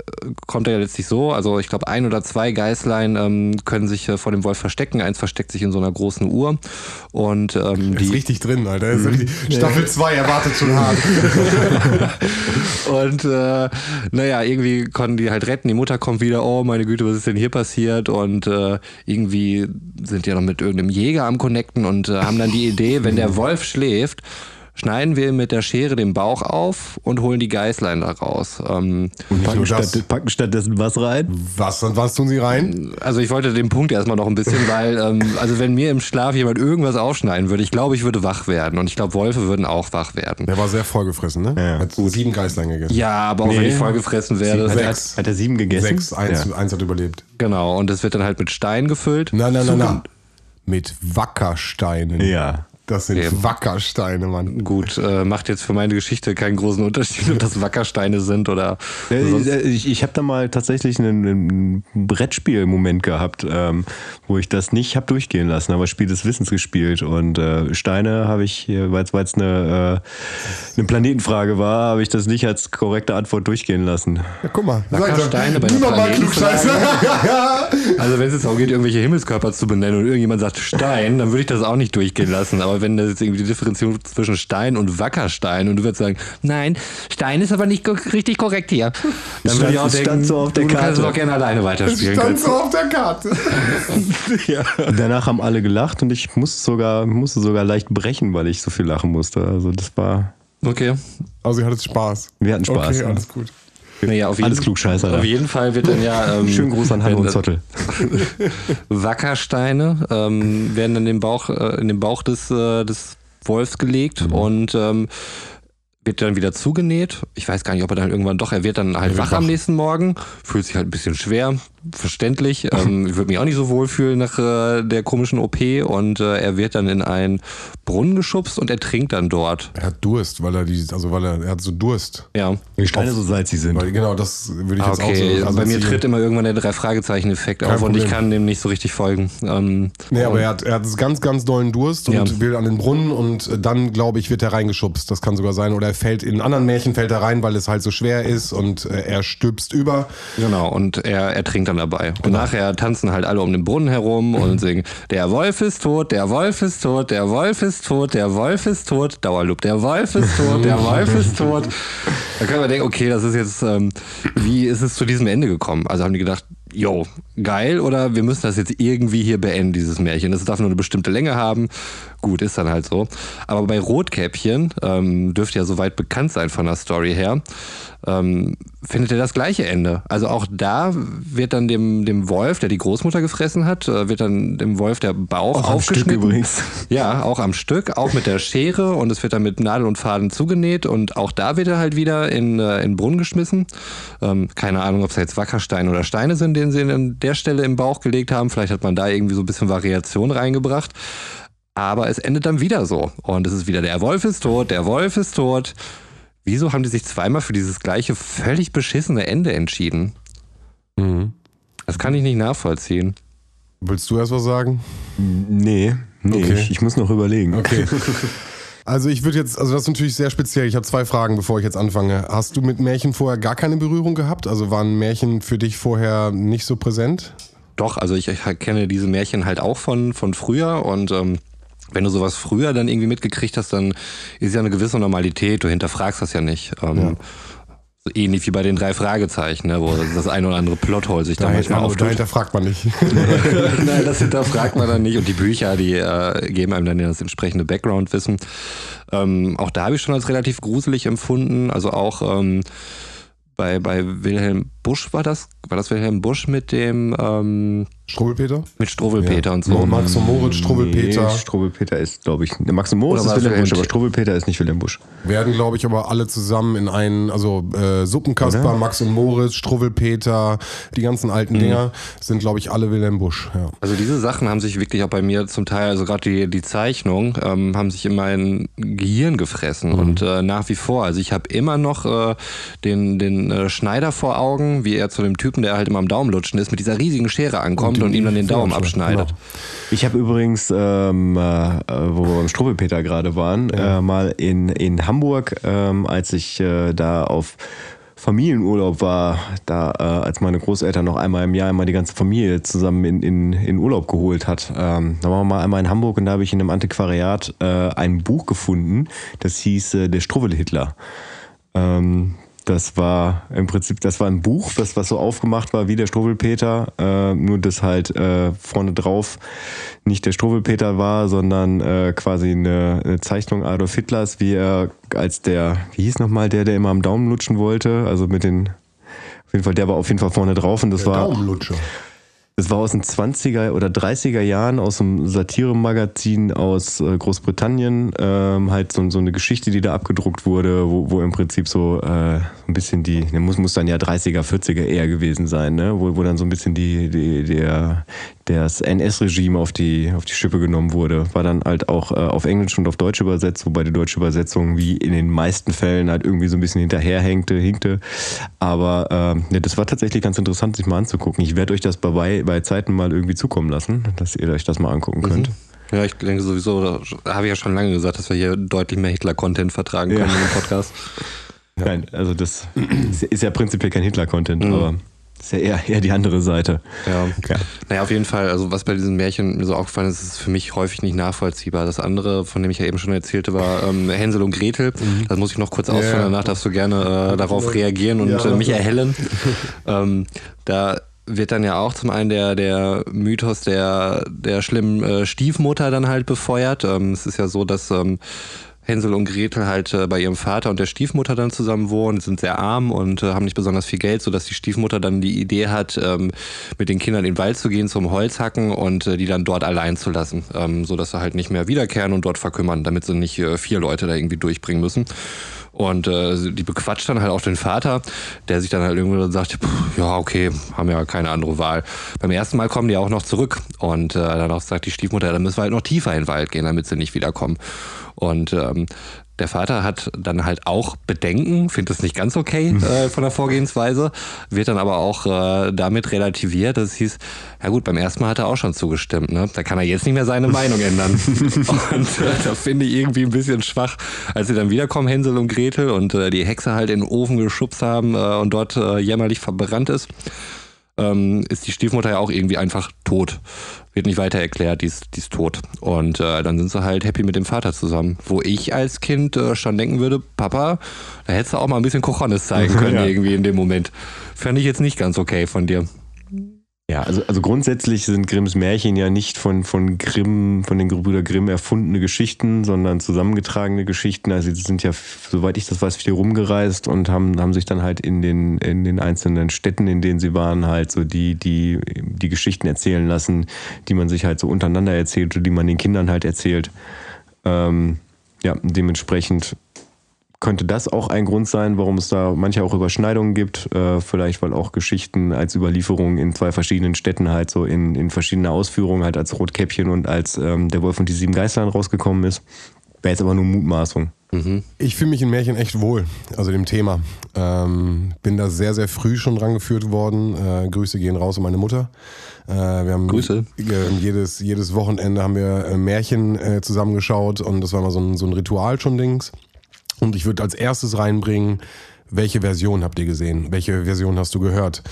kommt ja letztlich so, also ich glaube ein oder zwei Geißlein ähm, können sich äh, vor dem Wolf verstecken. Eins versteckt sich in so einer großen Uhr. Und ähm, die ist richtig drin, Alter. Ist richtig, Staffel 2 erwartet schon hart. und äh, naja, irgendwie konnten die halt retten. Die Mutter kommt wieder, oh meine Güte, was ist denn hier passiert? Und äh, irgendwie sind die noch mit irgendeinem Jäger am Connecten und äh, haben dann die Idee, wenn der Wolf schläft, schneiden wir mit der Schere den Bauch auf und holen die Geißlein da raus. Ähm, und packen, statt, packen, stattdessen was rein? Was und was tun sie rein? Also ich wollte den Punkt erstmal noch ein bisschen, weil, ähm, also wenn mir im Schlaf jemand irgendwas aufschneiden würde, ich glaube, ich würde wach werden. Und ich glaube, Wölfe würden auch wach werden. Der war sehr vollgefressen, ne? Ja. Hat sieben Geißlein gegessen. Ja, aber auch nee. wenn ich vollgefressen wäre. Sechs. Hat, hat er sieben gegessen? Sechs, eins, ja. eins hat überlebt. Genau, und es wird dann halt mit Stein gefüllt. Nein, nein, nein, nein. Mit Wackersteinen. Ja. Das sind okay. Wackersteine, Mann. Gut, äh, macht jetzt für meine Geschichte keinen großen Unterschied, ob das Wackersteine sind oder. Äh, ich ich habe da mal tatsächlich einen, einen Brettspiel-Moment gehabt, ähm, wo ich das nicht habe durchgehen lassen, aber Spiel des Wissens gespielt. Und äh, Steine habe ich, weil es eine, äh, eine Planetenfrage war, habe ich das nicht als korrekte Antwort durchgehen lassen. Ja, guck mal, Wackersteine bei der Also wenn es jetzt auch geht, irgendwelche Himmelskörper zu benennen und irgendjemand sagt Stein, dann würde ich das auch nicht durchgehen lassen. Aber aber wenn das jetzt irgendwie die Differenzierung zwischen Stein und Wackerstein und du würdest sagen, nein, Stein ist aber nicht richtig korrekt hier. Dann würde ich auch denken, so auf der du Karte. kannst es auch gerne alleine weiterspielen. Stand so auf der Karte. ja. Danach haben alle gelacht und ich musste sogar, musste sogar leicht brechen, weil ich so viel lachen musste. Also das war... Okay. Also ihr hattet Spaß. Wir hatten Spaß. Okay, ja. alles gut. Naja, auf jeden, Alles Klugscheißer. Auf jeden Fall wird dann ja. Ähm, Schönen Gruß an Hanno und Zottel. Wackersteine ähm, werden in den Bauch, äh, in den Bauch des, äh, des Wolfs gelegt mhm. und ähm, wird dann wieder zugenäht. Ich weiß gar nicht, ob er dann irgendwann doch, er wird dann halt wach, wach, am nächsten Morgen, fühlt sich halt ein bisschen schwer, verständlich. Ähm, ich würde mich auch nicht so wohlfühlen nach äh, der komischen OP und äh, er wird dann in einen Brunnen geschubst und er trinkt dann dort. Er hat Durst, weil er die, also weil er, er hat so Durst. Ja. Die Steine so salzig sind. Weil, genau, das würde ich Ah, jetzt auch okay, so bei mir tritt immer irgendwann der Drei-Fragezeichen-Effekt auf und ich Problem. kann dem nicht so richtig folgen. Ähm, Nee, aber er hat, er hat ganz, ganz dollen Durst und Ja. will an den Brunnen und äh, dann, glaube ich, wird er reingeschubst. Das kann sogar sein. Oder er fällt in anderen Märchen fällt er rein, weil es halt so schwer ist und äh, er stülpst über. Genau, und er, er trinkt dann dabei. Und nachher tanzen halt alle um den Brunnen herum und singen, der Wolf ist tot, der Wolf ist tot, der Wolf ist tot, der Wolf ist tot, Dauerloop, der Wolf ist tot, der Wolf ist tot. Da kann man denken, okay, das ist jetzt, ähm, wie ist es zu diesem Ende gekommen? Also haben die gedacht, yo, geil, oder wir müssen das jetzt irgendwie hier beenden, dieses Märchen. Das darf nur eine bestimmte Länge haben. Gut, ist dann halt so. Aber bei Rotkäppchen ähm, dürfte ja soweit bekannt sein von der Story her ähm, findet er das gleiche Ende. Also auch da wird dann dem, dem Wolf, der die Großmutter gefressen hat, äh, wird dann dem Wolf der Bauch Auch am Stück aufgeschnitten. übrigens. Ja, auch am Stück, auch mit der Schere und es wird dann mit Nadel und Faden zugenäht und auch da wird er halt wieder in, äh, in den Brunnen geschmissen. Ähm, keine Ahnung, ob es jetzt Wackersteine oder Steine sind, den sie an der Stelle im Bauch gelegt haben. Vielleicht hat man da irgendwie so ein bisschen Variation reingebracht. Aber es endet dann wieder so. Und es ist wieder, der Wolf ist tot, der Wolf ist tot. Wieso haben die sich zweimal für dieses gleiche völlig beschissene Ende entschieden? Das kann ich nicht nachvollziehen. Willst du erst was sagen? Nee, nee Okay. ich, ich muss noch überlegen. Okay. Also ich würde jetzt, also das ist natürlich sehr speziell. Ich habe zwei Fragen, bevor ich jetzt anfange. Hast du mit Märchen vorher gar keine Berührung gehabt? Also waren Märchen für dich vorher nicht so präsent? Doch, also ich, ich kenne diese Märchen halt auch von, von früher und ähm, wenn du sowas früher dann irgendwie mitgekriegt hast, dann ist ja eine gewisse Normalität, du hinterfragst das ja nicht. Ähm, so ähnlich wie bei den drei Fragezeichen, ne, wo das ein oder andere Plothole sich da manchmal Dahinter, auftut. dahinter fragt man nicht. Nein, das hinterfragt man dann nicht. Und die Bücher, die äh, geben einem dann ja das entsprechende Background-Wissen. Ähm, auch da habe ich schon als relativ gruselig empfunden. Also auch ähm, bei, bei Wilhelm Busch war das, war das Wilhelm Busch mit dem ähm, Struwwelpeter? mit Struwwelpeter Ja. und so. Max und Moritz, Struwwelpeter. Nee, Struwwelpeter ist, glaube ich. Max und Moritz ist es Wilhelm Busch, Wilhelm aber Struwwelpeter ist nicht Wilhelm Busch. Werden, glaube ich, aber alle zusammen in einen, also äh, Suppenkasper, Oder? Max und Moritz, Struwwelpeter, die ganzen alten Dinger sind, glaube ich, alle Wilhelm Busch. Ja. Also diese Sachen haben sich wirklich auch bei mir zum Teil, also gerade die, die Zeichnung, ähm, haben sich in mein Gehirn gefressen und äh, nach wie vor. Also ich habe immer noch äh, den, den äh, Schneider vor Augen, wie er zu dem Typen, der halt immer am Daumen lutschen ist, mit dieser riesigen Schere ankommt und, ihm dann den Daumen abschneidet. Genau. Ich habe übrigens, ähm, äh, wo wir beim Struwwelpeter gerade waren, äh, mal in, in Hamburg, ähm, als ich äh, da auf Familienurlaub war, da äh, als meine Großeltern noch einmal im Jahr immer die ganze Familie zusammen in, in, in Urlaub geholt hat. Ähm, da waren wir mal einmal in Hamburg und da habe ich in einem Antiquariat äh, ein Buch gefunden, das hieß äh, Der Struwwel-Hitler. Ähm, das war im Prinzip, das war ein Buch, das was so aufgemacht war wie der Struwwelpeter, äh, nur dass halt äh, vorne drauf nicht der Struwwelpeter war, sondern äh, quasi eine, eine Zeichnung Adolf Hitlers, wie er als der, wie hieß nochmal der, der immer am Daumen lutschen wollte, also mit den, auf jeden Fall, der war auf jeden Fall vorne drauf und das war, Daumenlutscher. Das war aus den 20er oder 30er Jahren aus einem Satiremagazin aus äh, Großbritannien. Ähm, halt so, so eine Geschichte, die da abgedruckt wurde, wo, wo im Prinzip so äh, ein bisschen die, ne, muss, muss dann ja 30er, 40er eher gewesen sein, ne? wo, wo dann so ein bisschen die, die, der, das NS-Regime auf die, auf die Schippe genommen wurde. War dann halt auch äh, auf Englisch und auf Deutsch übersetzt, wobei die deutsche Übersetzung wie in den meisten Fällen halt irgendwie so ein bisschen hinterherhängte, hinkte. Aber ähm, ne, das war tatsächlich ganz interessant, sich mal anzugucken. Ich werde euch das bei, bei Zeiten mal irgendwie zukommen lassen, dass ihr euch das mal angucken könnt. Ja, ich denke sowieso, da habe ich ja schon lange gesagt, dass wir hier deutlich mehr Hitler-Content vertragen können Ja. in dem Podcast. Nein, also das ist- ist ja prinzipiell kein Hitler-Content, aber ist ja eher, eher die andere Seite. Ja. Ja. Naja, auf jeden Fall, also was bei diesen Märchen mir so aufgefallen ist, ist für mich häufig nicht nachvollziehbar. Das andere, von dem ich ja eben schon erzählte, war ähm, Hänsel und Gretel. Das muss ich noch kurz ausführen, Ja. danach darfst du gerne äh, darauf reagieren und Ja, äh, mich erhellen. ähm, da wird dann ja auch zum einen der, der Mythos der, der schlimmen äh, Stiefmutter dann halt befeuert. Ähm, es ist ja so, dass ähm, Hänsel und Gretel halt äh, bei ihrem Vater und der Stiefmutter dann zusammen wohnen, sind sehr arm und äh, haben nicht besonders viel Geld, sodass die Stiefmutter dann die Idee hat, ähm, mit den Kindern in den Wald zu gehen zum Holzhacken und äh, die dann dort allein zu lassen, ähm, sodass sie halt nicht mehr wiederkehren und dort verkümmern, damit sie nicht äh, vier Leute da irgendwie durchbringen müssen. Und äh, die bequatscht dann halt auch den Vater, der sich dann halt irgendwann sagt, ja, okay, haben ja keine andere Wahl. Beim ersten Mal kommen die auch noch zurück. Und äh, dann auch sagt die Stiefmutter, dann müssen wir halt noch tiefer in den Wald gehen, damit sie nicht wiederkommen. Und ähm, der Vater hat dann halt auch Bedenken, findet es nicht ganz okay äh, von der Vorgehensweise, wird dann aber auch äh, damit relativiert, dass es hieß, ja gut, beim ersten Mal hat er auch schon zugestimmt, ne? Da kann er jetzt nicht mehr seine Meinung ändern. und äh, da finde ich irgendwie ein bisschen schwach, als sie dann wiederkommen, Hänsel und Gretel, und äh, die Hexe halt in den Ofen geschubst haben äh, und dort äh, jämmerlich verbrannt ist. Ähm, ist die Stiefmutter ja auch irgendwie einfach tot wird nicht weiter erklärt, die ist, die ist tot. Und äh, dann sind sie halt happy mit dem Vater zusammen. Wo ich als Kind äh, schon denken würde, Papa, da hättest du auch mal ein bisschen Kochonis zeigen können ja. irgendwie in dem Moment. Fände ich jetzt nicht ganz okay von dir. Ja, also, also grundsätzlich sind Grimms Märchen ja nicht von, von Grimm, von den Gebrüder Grimm erfundene Geschichten, sondern zusammengetragene Geschichten. Also sie sind ja, soweit ich das weiß, viel rumgereist und haben, haben sich dann halt in den, in den einzelnen Städten, in denen sie waren, halt so die, die, die Geschichten erzählen lassen, die man sich halt so untereinander erzählt oder die man den Kindern halt erzählt. Ähm, ja, dementsprechend könnte das auch ein Grund sein, warum es da manche auch Überschneidungen gibt. Äh, vielleicht, weil auch Geschichten als Überlieferung in zwei verschiedenen Städten halt so in, in verschiedener Ausführung halt als Rotkäppchen und als ähm, der Wolf und die sieben Geistern rausgekommen ist. Wäre jetzt aber nur Mutmaßung. Mhm. Ich fühle mich in Märchen echt wohl, also dem Thema. Ähm, bin da sehr, sehr früh schon rangeführt worden. Äh, Grüße gehen raus an meine Mutter. Äh, wir haben Grüße. jedes, jedes Wochenende haben wir äh, Märchen äh, zusammengeschaut und das war mal so ein, so ein Ritual schon Dings. Und ich würde als erstes reinbringen, welche Version habt ihr gesehen? Welche Version hast du gehört?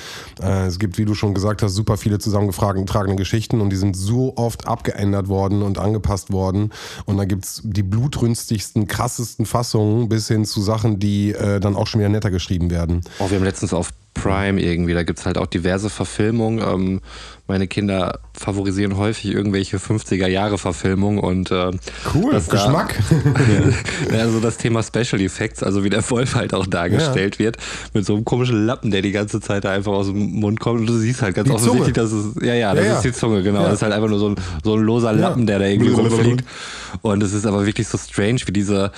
Äh, es gibt, wie du schon gesagt hast, super viele zusammengetragene Geschichten und die sind so oft abgeändert worden und angepasst worden. Und da gibt's die blutrünstigsten, krassesten Fassungen bis hin zu Sachen, die äh, dann auch schon wieder netter geschrieben werden. Oh, wir haben letztens auf Prime irgendwie, da gibt's halt auch diverse Verfilmungen. Ähm, meine Kinder favorisieren häufig irgendwelche 50er-Jahre-Verfilmungen und äh, cool, Geschmack. Da, also das Thema Special Effects, also wie der Wolf halt auch dargestellt ja. wird, mit so einem komischen Lappen, der die ganze Zeit da einfach aus dem Mund kommt und du siehst halt ganz die offensichtlich, dass es, ja, ja, das ja, ist die Zunge, genau. Das ist halt einfach nur so ein, so ein loser Lappen, der da irgendwie rumfliegt. Und es ist aber wirklich so strange, wie diese,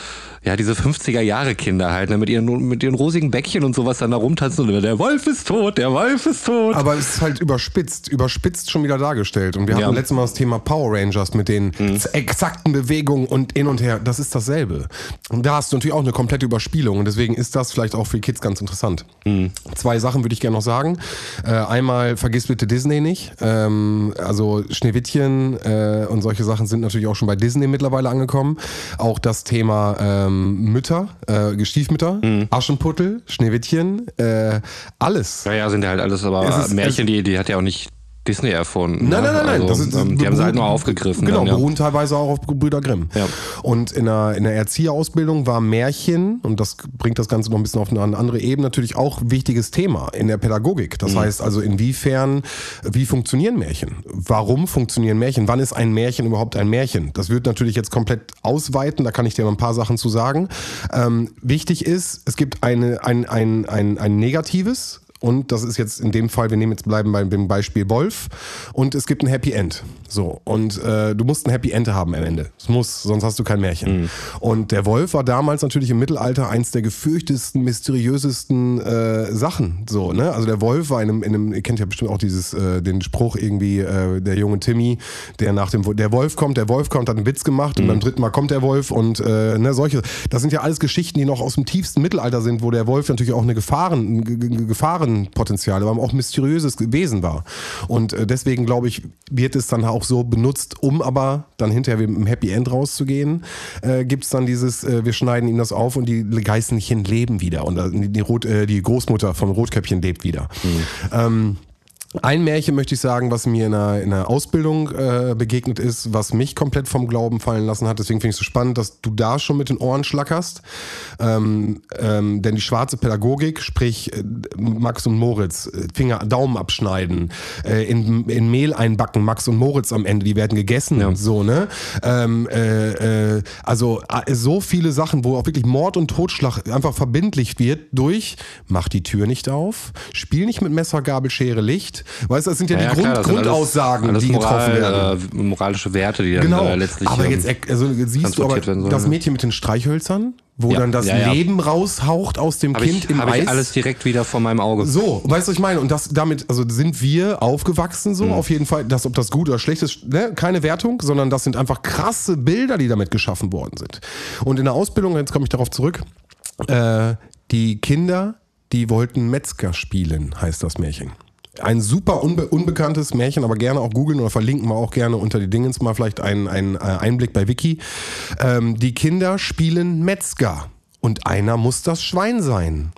ja, diese 50er Jahre Kinder halt, ne, mit ihren, mit ihren rosigen Bäckchen und sowas dann da rumtanzen und der Wolf ist tot, der Wolf ist tot. Aber es ist halt überspitzt, überspitzt schon wieder dargestellt. Und wir ja. hatten letztes Mal das Thema Power Rangers mit den mhm. exakten Bewegungen und hin und her. Das ist dasselbe. Und da hast du natürlich auch eine komplette Überspielung. Und deswegen ist das vielleicht auch für Kids ganz interessant. Mhm. Zwei Sachen würde ich gerne noch sagen. Äh, einmal, vergiss bitte Disney nicht. Ähm, also Schneewittchen äh, und solche Sachen sind natürlich auch schon bei Disney mittlerweile angekommen. Auch das Thema ähm, Mütter, äh, Gestiefmütter, mhm. Aschenputtel, Schneewittchen, äh, alles. Naja, sind ja halt alles aber Märchen, die, die hat ja auch nicht Disney erfunden. Nein, nein, nein, nein. Also, ist, ähm, die haben sie halt nur aufgegriffen. Genau, dann, ja. beruhen teilweise auch auf Brüder Grimm. Ja. Und in der, in der Erzieherausbildung war Märchen, und das bringt das Ganze noch ein bisschen auf eine andere Ebene, natürlich auch ein wichtiges Thema in der Pädagogik. Das mhm. heißt also, inwiefern, wie funktionieren Märchen? Warum funktionieren Märchen? Wann ist ein Märchen überhaupt ein Märchen? Das wird natürlich jetzt komplett ausweiten, da kann ich dir mal ein paar Sachen zu sagen. Ähm, wichtig ist, es gibt eine, ein, ein, ein, ein negatives und das ist jetzt in dem Fall, wir nehmen jetzt bleiben bei dem Beispiel Wolf und es gibt ein Happy End. So und äh, du musst ein Happy End haben am Ende. Es muss, sonst hast du kein Märchen. Mhm. Und der Wolf war damals natürlich im Mittelalter eins der gefürchtesten, mysteriösesten äh, Sachen. So ne, also der Wolf war in einem, in einem ihr kennt ja bestimmt auch dieses äh, den Spruch irgendwie äh, der junge Timmy, der nach dem der Wolf kommt, der Wolf kommt, hat einen Witz gemacht mhm. und beim dritten Mal kommt der Wolf und äh, ne solche. Das sind ja alles Geschichten, die noch aus dem tiefsten Mittelalter sind, wo der Wolf natürlich auch eine Gefahren Gefahren Gefahrenpotenzial, aber auch mysteriöses Wesen war. Und äh, deswegen glaube ich, wird es dann auch so benutzt, um aber dann hinterher mit einem Happy End rauszugehen, äh, gibt es dann dieses, äh, wir schneiden ihm das auf und die Geißenchen leben wieder und äh, die, Rot, äh, die Großmutter vom Rotkäppchen lebt wieder. Mhm. Ähm, ein Märchen möchte ich sagen, was mir in einer, in einer Ausbildung äh, begegnet ist, was mich komplett vom Glauben fallen lassen hat. Deswegen finde ich es so spannend, dass du da schon mit den Ohren schlackerst. Ähm, ähm, denn die schwarze Pädagogik, sprich äh, Max und Moritz, äh, Finger, Daumen abschneiden, äh, in, in Mehl einbacken, Max und Moritz am Ende, die werden gegessen ja. und so, ne? Ähm, äh, äh, also so viele Sachen, wo auch wirklich Mord und Totschlag einfach verbindlich wird durch, mach die Tür nicht auf, spiel nicht mit Messer, Gabel, Schere, Licht, Weißt du, das sind ja, ja die Grund, Grundaussagen, alles, alles die Moral, getroffen werden. Äh, moralische Werte, die dann genau. äh, letztlich aber jetzt also, siehst du aber das Mädchen mit den Streichhölzern, wo Ja, dann das ja, ja. Leben raushaucht aus dem Habe Kind ich, im hab Eis. ich alles direkt wieder vor meinem Auge. So, weißt du, was ich meine? Und das damit, also sind wir aufgewachsen Mhm. so, auf jeden Fall, dass ob das gut oder schlecht ist, ne? keine Wertung, sondern das sind einfach krasse Bilder, die damit geschaffen worden sind. Und in der Ausbildung, jetzt komme ich darauf zurück, äh, die Kinder, die wollten Metzger spielen, heißt das Märchen. Ein super unbe unbekanntes Märchen, aber gerne auch googeln oder verlinken wir auch gerne unter die Dingens mal vielleicht einen, einen äh, Einblick bei Wiki. Ähm, die Kinder spielen Metzger. Und einer muss das Schwein sein.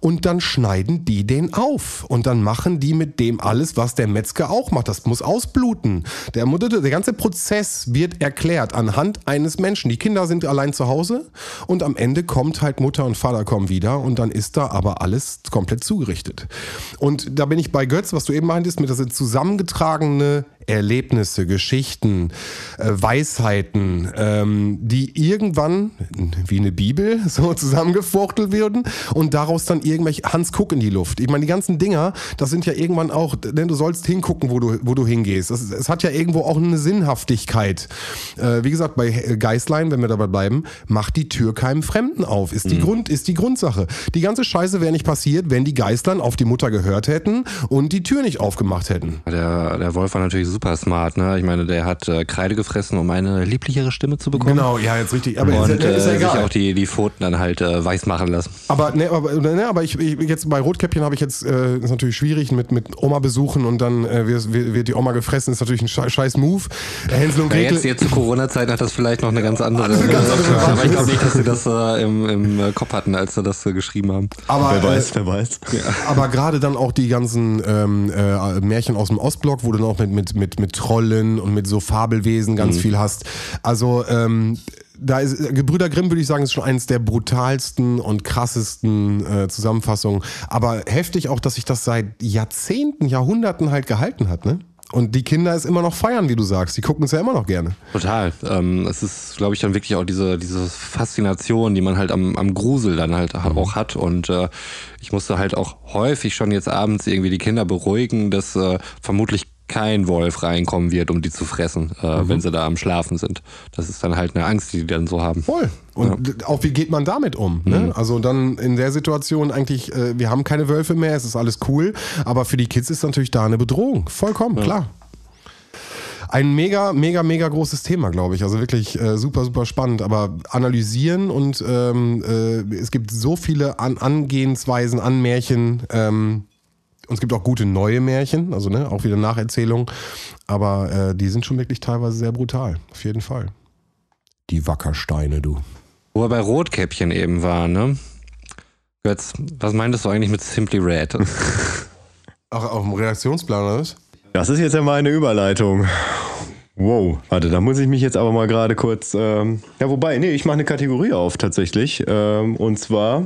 Und dann schneiden die den auf. Und dann machen die mit dem alles, was der Metzger auch macht. Das muss ausbluten. Der, der ganze Prozess wird erklärt anhand eines Menschen. Die Kinder sind allein zu Hause und am Ende kommt halt Mutter und Vater kommen wieder und dann ist da aber alles komplett zugerichtet. Und da bin ich bei Götz, was du eben meintest, mit das zusammengetragene Erlebnisse, Geschichten, äh, Weisheiten, ähm, die irgendwann wie eine Bibel so zusammengefuchtelt werden und daraus dann irgendwelche Hans Kuck in die Luft. Ich meine, die ganzen Dinger, das sind ja irgendwann auch, denn du sollst hingucken, wo du, wo du hingehst. Das, es hat ja irgendwo auch eine Sinnhaftigkeit. Äh, wie gesagt, bei Geistlein, wenn wir dabei bleiben, macht die Tür keinem Fremden auf. Ist die, Grund, ist die Grundsache. Die ganze Scheiße wäre nicht passiert, wenn die Geistlein auf die Mutter gehört hätten und die Tür nicht aufgemacht hätten. Der, der Wolf war natürlich super smart, ne? Ich meine, der hat äh, Kreide gefressen, um eine lieblichere Stimme zu bekommen. Genau, ja, jetzt richtig. Aber Und ist, ja- äh, ist ja sich egal. auch die, die Pfoten dann halt äh, weiß machen lassen. Aber, ne, aber, ne, aber ich, ich jetzt bei Rotkäppchen habe ich jetzt, äh, ist natürlich schwierig mit, mit Oma besuchen und dann äh, wird, wird die Oma gefressen, ist natürlich ein scheiß, Move. Hänsel und Ja, Gretel. jetzt, jetzt zu Corona-Zeiten hat das vielleicht noch eine ganz andere. Eine ganz andere aber ich glaube nicht, dass sie das äh, im, im Kopf hatten, als sie das äh, geschrieben haben. aber, Wer äh, weiß, wer weiß. Aber gerade dann auch die ganzen ähm, äh, Märchen aus dem Ostblock, wo du dann auch mit, mit, mit, mit Trollen und mit so Fabelwesen ganz viel hast. Also ähm, da ist äh, Gebrüder Grimm, würde ich sagen, ist schon eines der brutalsten und krassesten äh, Zusammenfassungen. Aber heftig auch, dass sich das seit Jahrzehnten, Jahrhunderten halt gehalten hat, ne? Und die Kinder es immer noch feiern, wie du sagst. Die gucken es ja immer noch gerne. Total. Ähm, es ist, glaube ich, dann wirklich auch diese, diese Faszination, die man halt am, am Grusel dann halt auch hat. Und äh, ich musste halt auch häufig schon jetzt abends irgendwie die Kinder beruhigen, dass äh, vermutlich kein Wolf reinkommen wird, um die zu fressen, äh, wenn sie da am Schlafen sind. Das ist dann halt eine Angst, die die dann so haben. Voll. Und d- auch wie geht man damit um? Ne? Also dann in der Situation eigentlich, äh, wir haben keine Wölfe mehr, es ist alles cool, aber für die Kids ist natürlich da eine Bedrohung. Vollkommen, klar. Ein mega, mega, mega großes Thema, glaube ich. Also wirklich äh, super, super spannend. Aber analysieren und ähm, äh, es gibt so viele an Angehensweisen an Märchen. Ähm, und es gibt auch gute neue Märchen, also ne, auch wieder Nacherzählungen. Aber äh, die sind schon wirklich teilweise sehr brutal. Auf jeden Fall. Die Wackersteine, du. Wo wir bei Rotkäppchen eben waren, ne? Götz, was meintest du eigentlich mit Simply Red? Ach, auf dem Redaktionsplan oder was? Das ist jetzt ja mal eine Überleitung. Wow, warte, da muss ich mich jetzt aber mal gerade kurz. Ähm, ja, wobei, nee, ich mache eine Kategorie auf tatsächlich. Ähm, und zwar.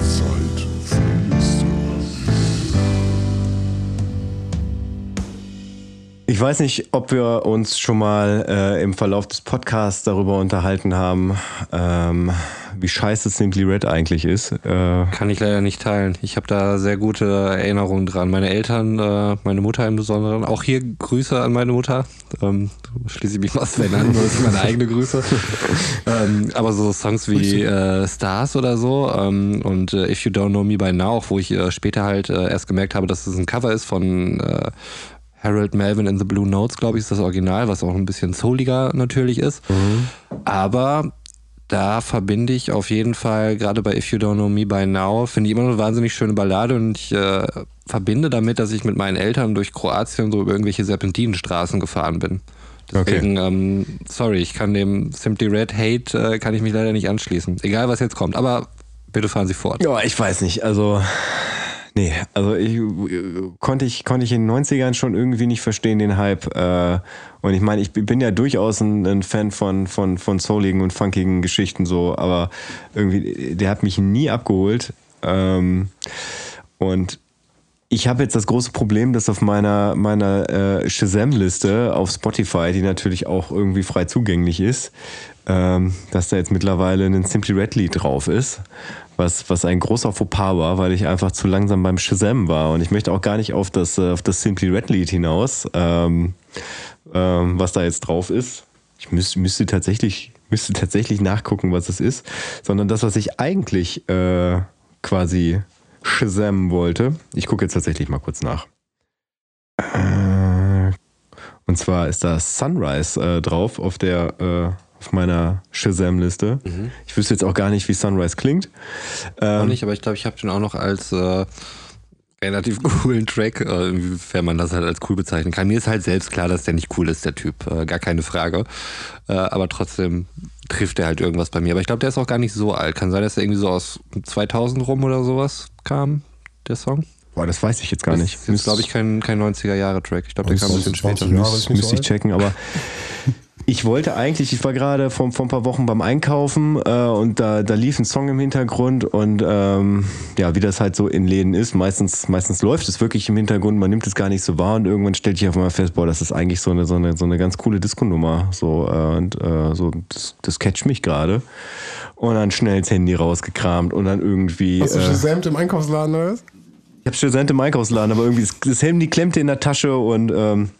Ich weiß nicht, ob wir uns schon mal äh, im Verlauf des Podcasts darüber unterhalten haben, ähm, wie scheiße Simply Red eigentlich ist. Äh, Kann ich leider nicht teilen. Ich habe da sehr gute Erinnerungen dran. Meine Eltern, äh, meine Mutter im Besonderen. Auch hier Grüße an meine Mutter. Ähm, schließe ich mich mal Sven an, nur das sind meine eigene Grüße. ähm, aber so Songs wie äh, Stars oder so ähm, und äh, If You Don't Know Me By Now, auch wo ich äh, später halt äh, erst gemerkt habe, dass es ein Cover ist von äh, Harold Melvin in the Blue Notes, glaube ich, ist das Original, was auch ein bisschen souliger natürlich ist. Aber da verbinde ich auf jeden Fall, gerade bei If You Don't Know Me By Now, finde ich immer noch eine wahnsinnig schöne Ballade und ich äh, verbinde damit, dass ich mit meinen Eltern durch Kroatien so über irgendwelche Serpentinenstraßen gefahren bin. Deswegen, ähm, sorry, ich kann dem Simply Red Hate, äh, kann ich mich leider nicht anschließen. Egal, was jetzt kommt, aber bitte fahren Sie fort. Ja, ich weiß nicht. Also, nee, also ich äh, konnte ich, konnte ich in den 90ern schon irgendwie nicht verstehen, den Hype. Äh, und ich meine, ich bin ja durchaus ein, Fan von, von, von souligen und funkigen Geschichten so, aber irgendwie, der hat mich nie abgeholt. Ähm, und ich habe jetzt das große Problem, dass auf meiner, meiner äh, Shazam-Liste auf Spotify, die natürlich auch irgendwie frei zugänglich ist, ähm, dass da jetzt mittlerweile ein Simply Red Lied drauf ist, was, was ein großer Fauxpas war, weil ich einfach zu langsam beim Shazam war. Und ich möchte auch gar nicht auf das, äh, auf das Simply Red Lied hinaus, ähm, ähm, was da jetzt drauf ist. Ich müsste, müsste tatsächlich müsste tatsächlich nachgucken, was es ist, sondern das, was ich eigentlich äh, quasi Shazam wollte. Ich gucke jetzt tatsächlich mal kurz nach. Äh, und zwar ist da Sunrise äh, drauf auf der äh, auf meiner Shazam-Liste. Mhm. Ich wüsste jetzt auch gar nicht, wie Sunrise klingt. Ähm, auch nicht, aber ich glaube, ich habe den auch noch als äh, relativ coolen Track, äh, inwiefern man das halt als cool bezeichnen kann. Mir ist halt selbst klar, dass der nicht cool ist, der Typ, äh, gar keine Frage. Äh, aber trotzdem trifft er halt irgendwas bei mir. Aber ich glaube, der ist auch gar nicht so alt. Kann sein, dass er irgendwie so aus 2000 rum oder sowas kam, der Song. Boah, das weiß ich jetzt gar nicht. Das ist, glaube ich, kein, kein 90er-Jahre-Track. Ich glaube, der kam ein bisschen später. Jahre, müsste ich checken, aber Ich wollte eigentlich, ich war gerade vor, vor ein paar Wochen beim Einkaufen äh, und da, da lief ein Song im Hintergrund und ähm, ja, wie das halt so in Läden ist, meistens, meistens läuft es wirklich im Hintergrund, man nimmt es gar nicht so wahr und irgendwann stellt sich auf einmal fest, boah, das ist eigentlich so eine, so eine, so eine ganz coole Disco-Nummer. So, äh, und äh, so, das, das catcht mich gerade. Und dann schnell das Handy rausgekramt und dann irgendwie. Hast du äh, im Einkaufsladen oder was? Ich hab Shazam im Einkaufsladen, aber irgendwie das, das Handy klemmte in der Tasche und ähm,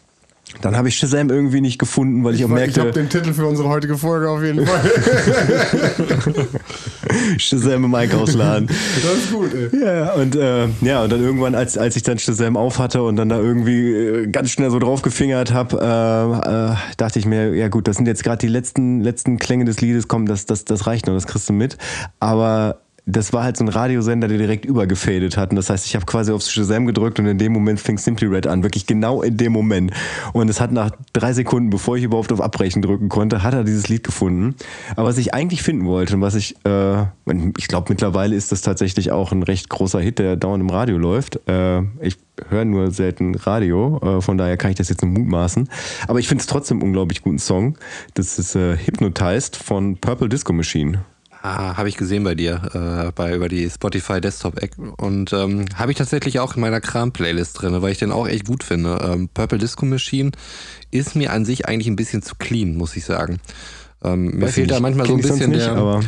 dann habe ich Shazam irgendwie nicht gefunden, weil ich, ich auch merkte. Ich habe den Titel für unsere heutige Folge auf jeden Fall. Shazam im Einkaufsladen. Das ist gut, ey. Ja, und, äh, ja, und dann irgendwann, als, als ich dann Shazam auf hatte und dann da irgendwie äh, ganz schnell so drauf gefingert habe, äh, äh, dachte ich mir, ja gut, das sind jetzt gerade die letzten, letzten Klänge des Liedes, komm, das, das, das reicht noch, das kriegst du mit. Aber das war halt so ein Radiosender, der direkt übergefadet hat. Und das heißt, ich habe quasi aufs Shazam gedrückt und in dem Moment fing Simply Red an. Wirklich genau in dem Moment. Und es hat nach drei Sekunden, bevor ich überhaupt auf Abbrechen drücken konnte, hat er dieses Lied gefunden. Aber was ich eigentlich finden wollte und was ich, äh, ich glaube mittlerweile ist das tatsächlich auch ein recht großer Hit, der dauernd im Radio läuft. Äh, ich höre nur selten Radio, äh, von daher kann ich das jetzt nur mutmaßen. Aber ich finde es trotzdem einen unglaublich guten Song. Das ist äh, Hypnotized von Purple Disco Machine. Ah, habe ich gesehen bei dir, äh, bei über die Spotify Desktop App und ähm, habe ich tatsächlich auch in meiner Kram-Playlist drin, weil ich den auch echt gut finde. Ähm, Purple Disco Machine ist mir an sich eigentlich ein bisschen zu clean, muss ich sagen. Ähm, mir fehlt da manchmal so ein bisschen nicht, der,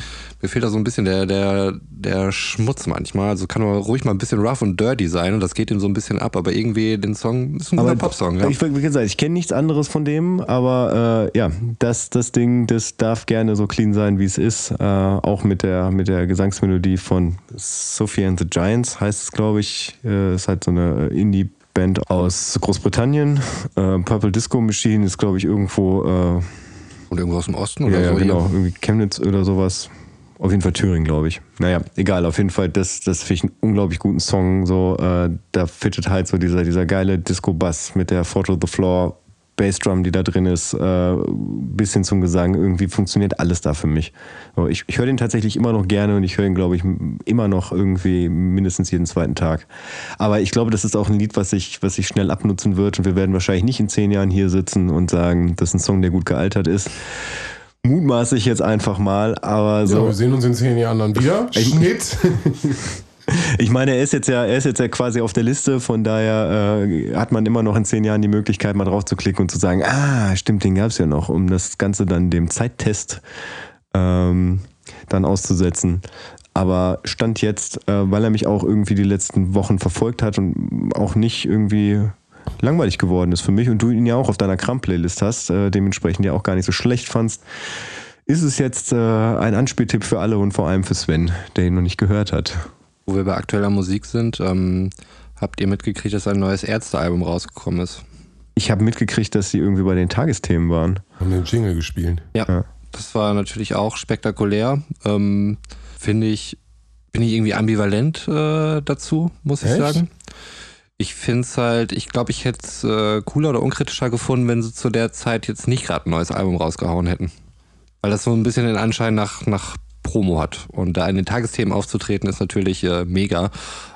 mir fehlt da so ein bisschen der, der, der Schmutz manchmal. Also kann man ruhig mal ein bisschen rough und dirty sein und das geht ihm so ein bisschen ab, aber irgendwie den Song ist ein guter Popsong. Ja. Ich, wie gesagt, ich kenne nichts anderes von dem, aber äh, ja, das, das Ding, das darf gerne so clean sein, wie es ist. Äh, auch mit der, mit der Gesangsmelodie von Sophie and the Giants heißt es, glaube ich. Äh, ist halt so eine Indie- Band aus Großbritannien. Äh, Purple Disco Machine ist, glaube ich, irgendwo. Äh, und irgendwo aus dem Osten oder ja, so? Ja, genau. Irgendwie Chemnitz oder sowas. Auf jeden Fall Thüringen, glaube ich. Naja, egal, auf jeden Fall, das, das finde ich einen unglaublich guten Song. So, äh, da fittet halt so dieser, dieser geile Disco-Bass mit der Photo the Floor Bassdrum, die da drin ist, äh, bis hin zum Gesang. Irgendwie funktioniert alles da für mich. Ich ich höre den tatsächlich immer noch gerne und ich höre ihn, glaube ich, immer noch irgendwie mindestens jeden zweiten Tag. Aber ich glaube, das ist auch ein Lied, was sich was ich schnell abnutzen wird und wir werden wahrscheinlich nicht in zehn Jahren hier sitzen und sagen, das ist ein Song, der gut gealtert ist mutmaße ich jetzt einfach mal, aber so. Ja, wir sehen uns in zehn Jahren dann wieder. Schnitt. Ich meine, er ist jetzt ja, er ist jetzt ja quasi auf der Liste, von daher äh, hat man immer noch in zehn Jahren die Möglichkeit, mal drauf zu klicken und zu sagen, ah, stimmt, den gab es ja noch, um das Ganze dann dem Zeittest ähm, dann auszusetzen. Aber stand jetzt, äh, weil er mich auch irgendwie die letzten Wochen verfolgt hat und auch nicht irgendwie langweilig geworden ist für mich und du ihn ja auch auf deiner Kram-Playlist hast, äh, dementsprechend ja auch gar nicht so schlecht fandst, ist es jetzt äh, ein Anspieltipp für alle und vor allem für Sven, der ihn noch nicht gehört hat. Wo wir bei aktueller Musik sind, ähm, habt ihr mitgekriegt, dass ein neues Ärztealbum rausgekommen ist? Ich habe mitgekriegt, dass sie irgendwie bei den Tagesthemen waren. Haben den Jingle gespielt. Ja, ja. das war natürlich auch spektakulär. Ähm, Finde ich, bin ich irgendwie ambivalent äh, dazu, muss ich Echt? sagen. Ich finde es halt, ich glaube, ich hätte es äh, cooler oder unkritischer gefunden, wenn sie zu der Zeit jetzt nicht gerade ein neues Album rausgehauen hätten. Weil das so ein bisschen den Anschein nach, nach Promo hat. Und da in den Tagesthemen aufzutreten, ist natürlich äh, mega.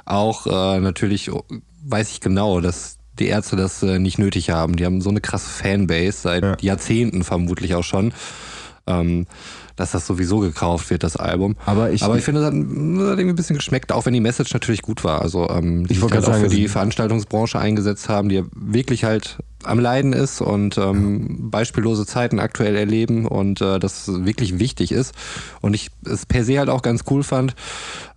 Auch äh, natürlich weiß ich genau, dass die Ärzte das äh, nicht nötig haben. Die haben so eine krasse Fanbase, seit ja. Jahrzehnten vermutlich auch schon. Ähm, dass das sowieso gekauft wird, das Album. Aber ich, Aber ich finde, es hat, hat, irgendwie ein bisschen geschmeckt, auch wenn die Message natürlich gut war. Also ähm, die ich halt auch für die Veranstaltungsbranche eingesetzt haben, die ja wirklich halt am Leiden ist und ähm, beispiellose Zeiten aktuell erleben und äh, das wirklich wichtig ist. Und ich es per se halt auch ganz cool fand.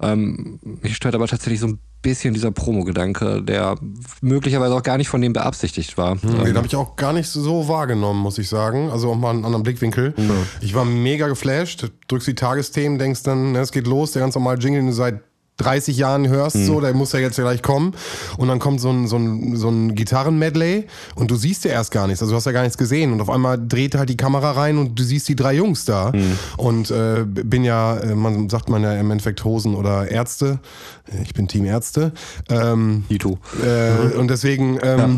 Ähm, mich stört aber tatsächlich so ein bisschen dieser Promo-Gedanke, der möglicherweise auch gar nicht von dem beabsichtigt war. Hm, den habe ich auch gar nicht so wahrgenommen, muss ich sagen. Also auch mal einen anderen Blickwinkel. Mhm. Ich war mega geflasht, drückst die Tagesthemen, denkst dann, ne, es geht los, der ganz normale Jingle, du seit 30 Jahren hörst, mhm. so, der muss ja jetzt gleich kommen. Und dann kommt so ein, so ein, so ein Gitarren-Medley und du siehst ja erst gar nichts. Also du hast ja gar nichts gesehen. Und auf einmal dreht halt die Kamera rein und du siehst die drei Jungs da. Mhm. Und äh, bin ja, äh, man sagt man ja im Endeffekt Hosen oder Ärzte. Ich bin Team Ärzte. Ähm. Äh, mhm. Und deswegen. Ähm, ja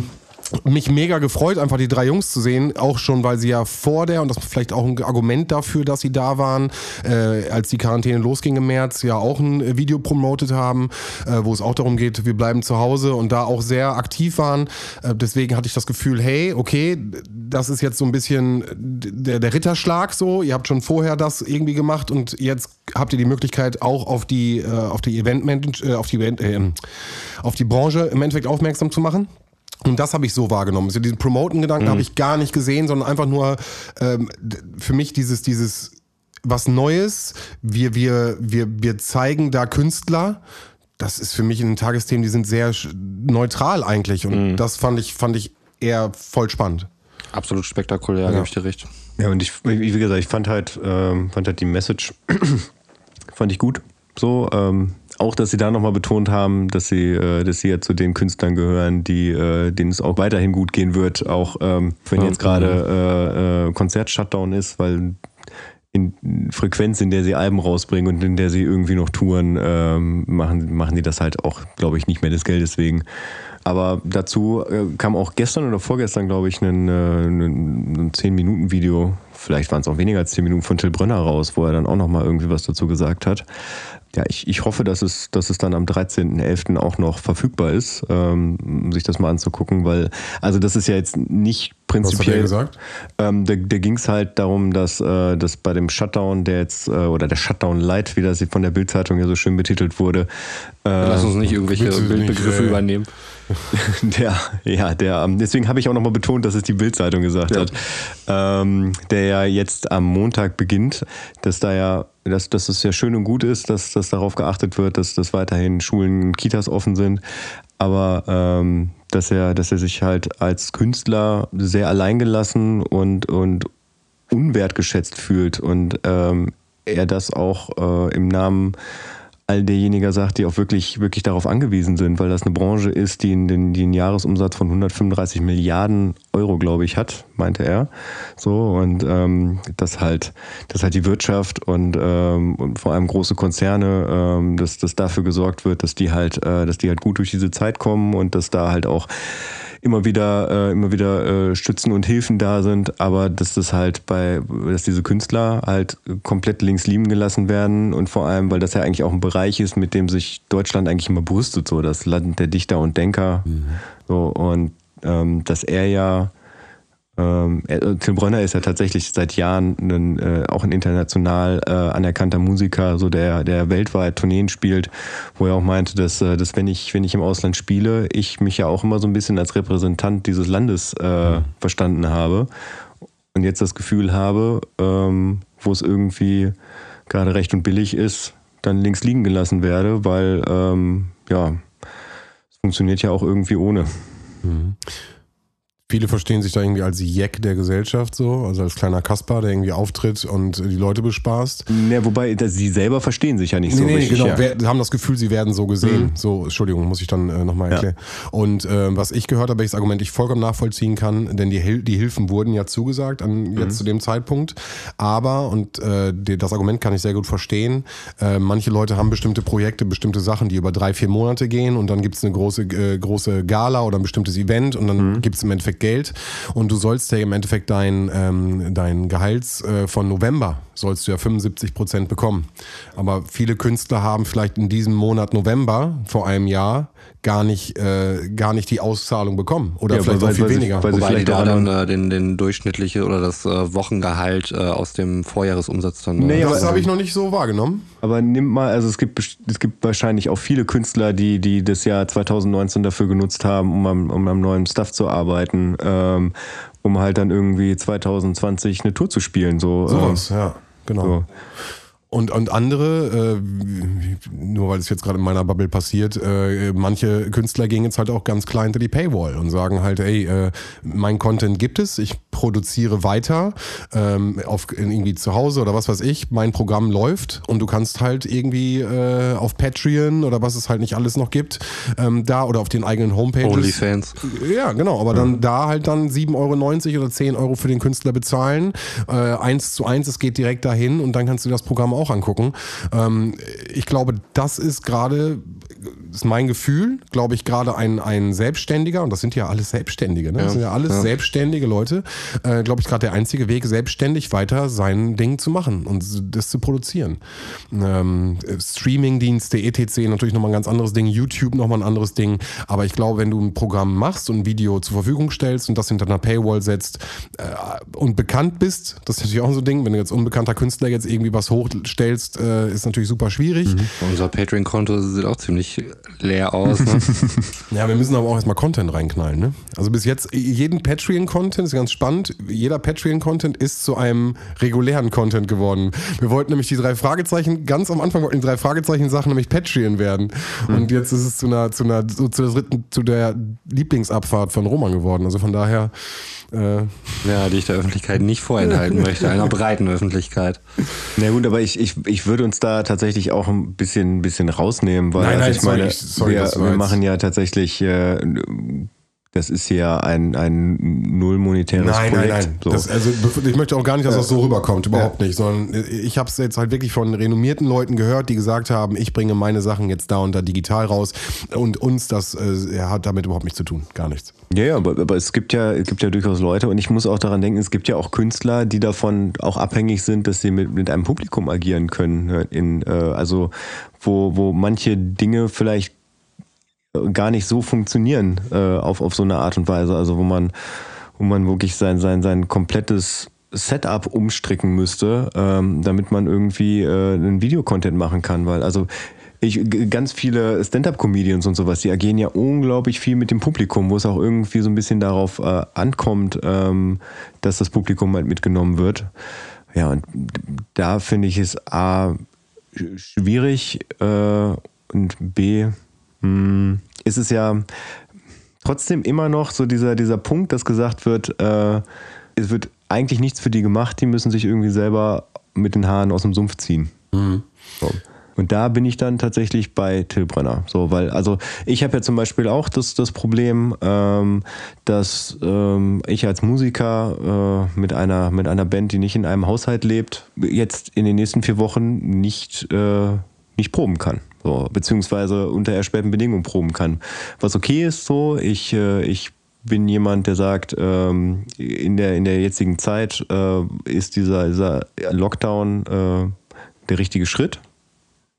mich mega gefreut, einfach die drei Jungs zu sehen, auch schon, weil sie ja vor der, und das ist vielleicht auch ein Argument dafür, dass sie da waren, äh, als die Quarantäne losging im März, ja auch ein Video promotet haben, äh, wo es auch darum geht, wir bleiben zu Hause und da auch sehr aktiv waren. Äh, deswegen hatte ich das Gefühl, hey, okay, das ist jetzt so ein bisschen der, der Ritterschlag so, ihr habt schon vorher das irgendwie gemacht und jetzt habt ihr die Möglichkeit auch auf die, äh, auf die Event, äh, auf die Event, äh, auf die Branche im Endeffekt aufmerksam zu machen. Und das habe ich so wahrgenommen. Also diesen Promoten-Gedanken mhm. habe ich gar nicht gesehen, sondern einfach nur ähm, für mich dieses, dieses was Neues. Wir, wir, wir, wir zeigen da Künstler. Das ist für mich in den Tagesthemen, die sind sehr neutral eigentlich. Und mhm. das fand ich, fand ich eher voll spannend. Absolut spektakulär, ja. gebe ich dir recht. Ja, und ich, wie gesagt, ich fand halt, ähm, fand halt die Message, fand ich gut. So, ähm, auch, dass sie da nochmal betont haben, dass sie, äh, dass sie ja zu den Künstlern gehören, die, äh, denen es auch weiterhin gut gehen wird, auch ähm, wenn jetzt gerade äh, äh, Konzert-Shutdown ist, weil in Frequenz, in der sie Alben rausbringen und in der sie irgendwie noch touren, ähm, machen, machen die das halt auch, glaube ich, nicht mehr des Geldes wegen. Aber dazu äh, kam auch gestern oder vorgestern, glaube ich, ein, äh, ein 10-Minuten-Video, vielleicht waren es auch weniger als 10 Minuten von Till Brönner raus, wo er dann auch nochmal irgendwie was dazu gesagt hat ja, ich, ich hoffe, dass es, dass es dann am 13.11. auch noch verfügbar ist, ähm, um sich das mal anzugucken, weil, also das ist ja jetzt nicht prinzipiell. Was hat er gesagt? Ähm, da da ging es halt darum, dass, äh, dass bei dem Shutdown, der jetzt, äh, oder der Shutdown Light, wie das von der Bildzeitung ja so schön betitelt wurde. Äh, Lass uns nicht irgendwelche Bildbegriffe nicht, übernehmen. Der, ja, der, ähm, deswegen habe ich auch nochmal betont, dass es die Bildzeitung gesagt ja. hat, ähm, der ja jetzt am Montag beginnt, dass da ja, dass, dass es ja schön und gut ist, dass, dass darauf geachtet wird, dass, dass weiterhin Schulen und Kitas offen sind, aber ähm, dass er, dass er sich halt als Künstler sehr alleingelassen und, und unwertgeschätzt fühlt und ähm, er das auch äh, im Namen all derjenigen sagt, die auch wirklich, wirklich darauf angewiesen sind, weil das eine Branche ist, die, einen, die einen Jahresumsatz von 135 Milliarden Euro, glaube ich, hat, meinte er. So, und ähm, dass halt, dass halt die Wirtschaft und, ähm, und vor allem große Konzerne, ähm, dass, dass dafür gesorgt wird, dass die halt, äh, dass die halt gut durch diese Zeit kommen und dass da halt auch immer wieder, äh, immer wieder äh, Stützen und Hilfen da sind, aber dass das halt bei, dass diese Künstler halt komplett links liegen gelassen werden und vor allem, weil das ja eigentlich auch ein Bereich ist, mit dem sich Deutschland eigentlich immer brüstet, so das Land der Dichter und Denker. Mhm. So, und ähm, dass er ja ähm, Till Brönner ist ja tatsächlich seit Jahren ein, äh, auch ein international äh, anerkannter Musiker, so der, der weltweit Tourneen spielt, wo er auch meinte, dass, äh, dass wenn ich, wenn ich im Ausland spiele, ich mich ja auch immer so ein bisschen als Repräsentant dieses Landes äh, verstanden habe und jetzt das Gefühl habe, ähm, wo es irgendwie gerade recht und billig ist, dann links liegen gelassen werde, weil ähm, ja, es funktioniert ja auch irgendwie ohne. Mhm. Viele verstehen sich da irgendwie als Jack der Gesellschaft so, also als kleiner Kasper, der irgendwie auftritt und die Leute bespaßt. Ja, wobei sie selber verstehen sich ja nicht nee, so nee, richtig. Genau, ja. haben das Gefühl, sie werden so gesehen. Mhm. So, Entschuldigung, muss ich dann äh, nochmal erklären. Ja. Und äh, was ich gehört habe, welches Argument ich vollkommen nachvollziehen kann, denn die, Hil die Hilfen wurden ja zugesagt an jetzt mhm. zu dem Zeitpunkt. Aber, und äh, die, das Argument kann ich sehr gut verstehen, äh, manche Leute haben bestimmte Projekte, bestimmte Sachen, die über drei, vier Monate gehen und dann gibt es eine große, äh, große Gala oder ein bestimmtes Event und dann mhm. gibt es im Endeffekt Geld. Und du sollst ja im Endeffekt dein, ähm, dein Gehalts äh, von November sollst du ja 75 Prozent bekommen. Aber viele Künstler haben vielleicht in diesem Monat November vor einem Jahr gar nicht, äh, gar nicht die Auszahlung bekommen oder ja, vielleicht weil, auch viel weil weniger. Sie, weil Wobei sie da dann äh, den, den durchschnittliche oder das äh, Wochengehalt äh, aus dem Vorjahresumsatz dann. Äh, nee, das habe ich noch nicht so wahrgenommen. Aber nimm mal, also es gibt, es gibt wahrscheinlich auch viele Künstler, die, die das Jahr 2019 dafür genutzt haben, um am, um am neuen Stuff zu arbeiten, ähm, um halt dann irgendwie 2020 eine Tour zu spielen. So, Sowas, ähm, ja, genau. So. Und, und andere, äh, nur weil es jetzt gerade in meiner Bubble passiert, äh, manche Künstler gehen jetzt halt auch ganz klein hinter die Paywall und sagen halt, ey, äh, mein Content gibt es, ich produziere weiter ähm, auf irgendwie zu Hause oder was weiß ich, mein Programm läuft und du kannst halt irgendwie äh, auf Patreon oder was es halt nicht alles noch gibt, ähm, da oder auf den eigenen Homepages. Onlyfans. Ja, genau, aber dann da halt dann 7,90 Euro oder 10 Euro für den Künstler bezahlen. Äh, eins zu eins, es geht direkt dahin und dann kannst du das Programm auch angucken. Ähm, ich glaube, das ist gerade, ist mein Gefühl, glaube ich, gerade ein, ein Selbstständiger, und das sind ja alles Selbstständige, ne? das sind ja alles ja. selbstständige Leute, äh, glaube ich, gerade der einzige Weg, selbstständig weiter sein Ding zu machen und das zu produzieren. Ähm, Streamingdienste, etc. natürlich nochmal ein ganz anderes Ding, YouTube nochmal ein anderes Ding, aber ich glaube, wenn du ein Programm machst und ein Video zur Verfügung stellst und das hinter einer Paywall setzt äh, und bekannt bist, das ist natürlich auch so ein Ding, wenn du jetzt unbekannter Künstler jetzt irgendwie was hochstellst, äh, ist natürlich super schwierig. Unser Patreon-Konto sieht auch ziemlich leer aus. Ne? Ja, wir müssen aber auch erstmal Content reinknallen. Ne? Also bis jetzt, jeden Patreon-Content ist ganz spannend. Jeder Patreon-Content ist zu einem regulären Content geworden. Wir wollten nämlich die drei Fragezeichen, ganz am Anfang wollten die drei Fragezeichen-Sachen nämlich Patreon werden. Und jetzt ist es zu einer, zu einer, so zu der dritten, zu der Lieblingsabfahrt von Roman geworden. Also von daher, äh, Ja, die ich der Öffentlichkeit nicht vorenthalten möchte, einer breiten Öffentlichkeit. Na gut, aber ich, ich, ich würde uns da tatsächlich auch ein bisschen, bisschen rausnehmen, weil Nein, nein, also ich sorry, meine, ich- sorry, wir, wir machen ja tatsächlich, äh, das ist ja ein, ein null monetäres Nein, Projekt. nein, nein. So. Das, also ich möchte auch gar nicht, dass das so rüberkommt, überhaupt nicht. Sondern ich habe es jetzt halt wirklich von renommierten Leuten gehört, die gesagt haben, ich bringe meine Sachen jetzt da und da digital raus. Und uns, das äh, hat damit überhaupt nichts zu tun. Gar nichts. Ja, ja, aber, aber es gibt ja, es gibt ja durchaus Leute und ich muss auch daran denken, es gibt ja auch Künstler, die davon auch abhängig sind, dass sie mit, mit einem Publikum agieren können. In, äh, also wo, wo manche Dinge vielleicht gar nicht so funktionieren äh, auf, auf so eine Art und Weise. Also wo man, wo man wirklich sein, sein, sein komplettes Setup umstricken müsste, ähm, damit man irgendwie äh, einen Videocontent machen kann. Weil also ich, ganz viele Stand-up-Comedians und sowas, die agieren ja unglaublich viel mit dem Publikum, wo es auch irgendwie so ein bisschen darauf äh, ankommt, ähm, dass das Publikum halt mitgenommen wird. Ja, und da finde ich es A sch- schwierig äh, und B ist es ja trotzdem immer noch so dieser, dieser Punkt, dass gesagt wird, äh, es wird eigentlich nichts für die gemacht, die müssen sich irgendwie selber mit den Haaren aus dem Sumpf ziehen. So. Und da bin ich dann tatsächlich bei Till Brenner. So, weil, also ich habe ja zum Beispiel auch das, das Problem, ähm, dass ähm, ich als Musiker äh, mit, einer, mit einer Band, die nicht in einem Haushalt lebt, jetzt in den nächsten vier Wochen nicht, äh, nicht proben kann. So, beziehungsweise unter erschwerten Bedingungen proben kann. Was okay ist so, ich, äh, ich bin jemand, der sagt, ähm, in, der, in der jetzigen Zeit äh, ist dieser, dieser Lockdown äh, der richtige Schritt,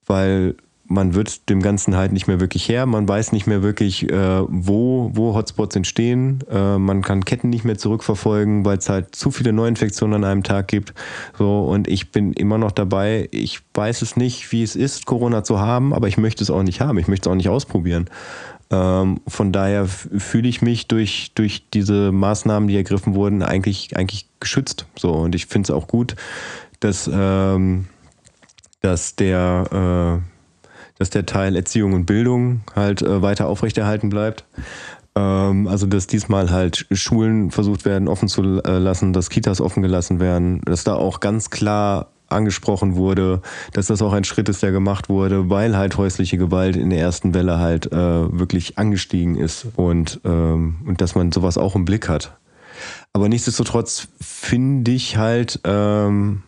weil man wird dem Ganzen halt nicht mehr wirklich her. Man weiß nicht mehr wirklich, äh, wo, wo Hotspots entstehen. Äh, man kann Ketten nicht mehr zurückverfolgen, weil es halt zu viele Neuinfektionen an einem Tag gibt. So, und ich bin immer noch dabei. Ich weiß es nicht, wie es ist, Corona zu haben, aber ich möchte es auch nicht haben. Ich möchte es auch nicht ausprobieren. Ähm, von daher fühle ich mich durch, durch diese Maßnahmen, die ergriffen wurden, eigentlich, eigentlich geschützt. So, und ich finde es auch gut, dass, ähm, dass der, äh, dass der Teil Erziehung und Bildung halt äh, weiter aufrechterhalten bleibt. Ähm, also, dass diesmal halt Schulen versucht werden, offen zu äh, lassen, dass Kitas offen gelassen werden, dass da auch ganz klar angesprochen wurde, dass das auch ein Schritt ist, der gemacht wurde, weil halt häusliche Gewalt in der ersten Welle halt äh, wirklich angestiegen ist und, ähm, und dass man sowas auch im Blick hat. Aber nichtsdestotrotz finde ich halt, ähm,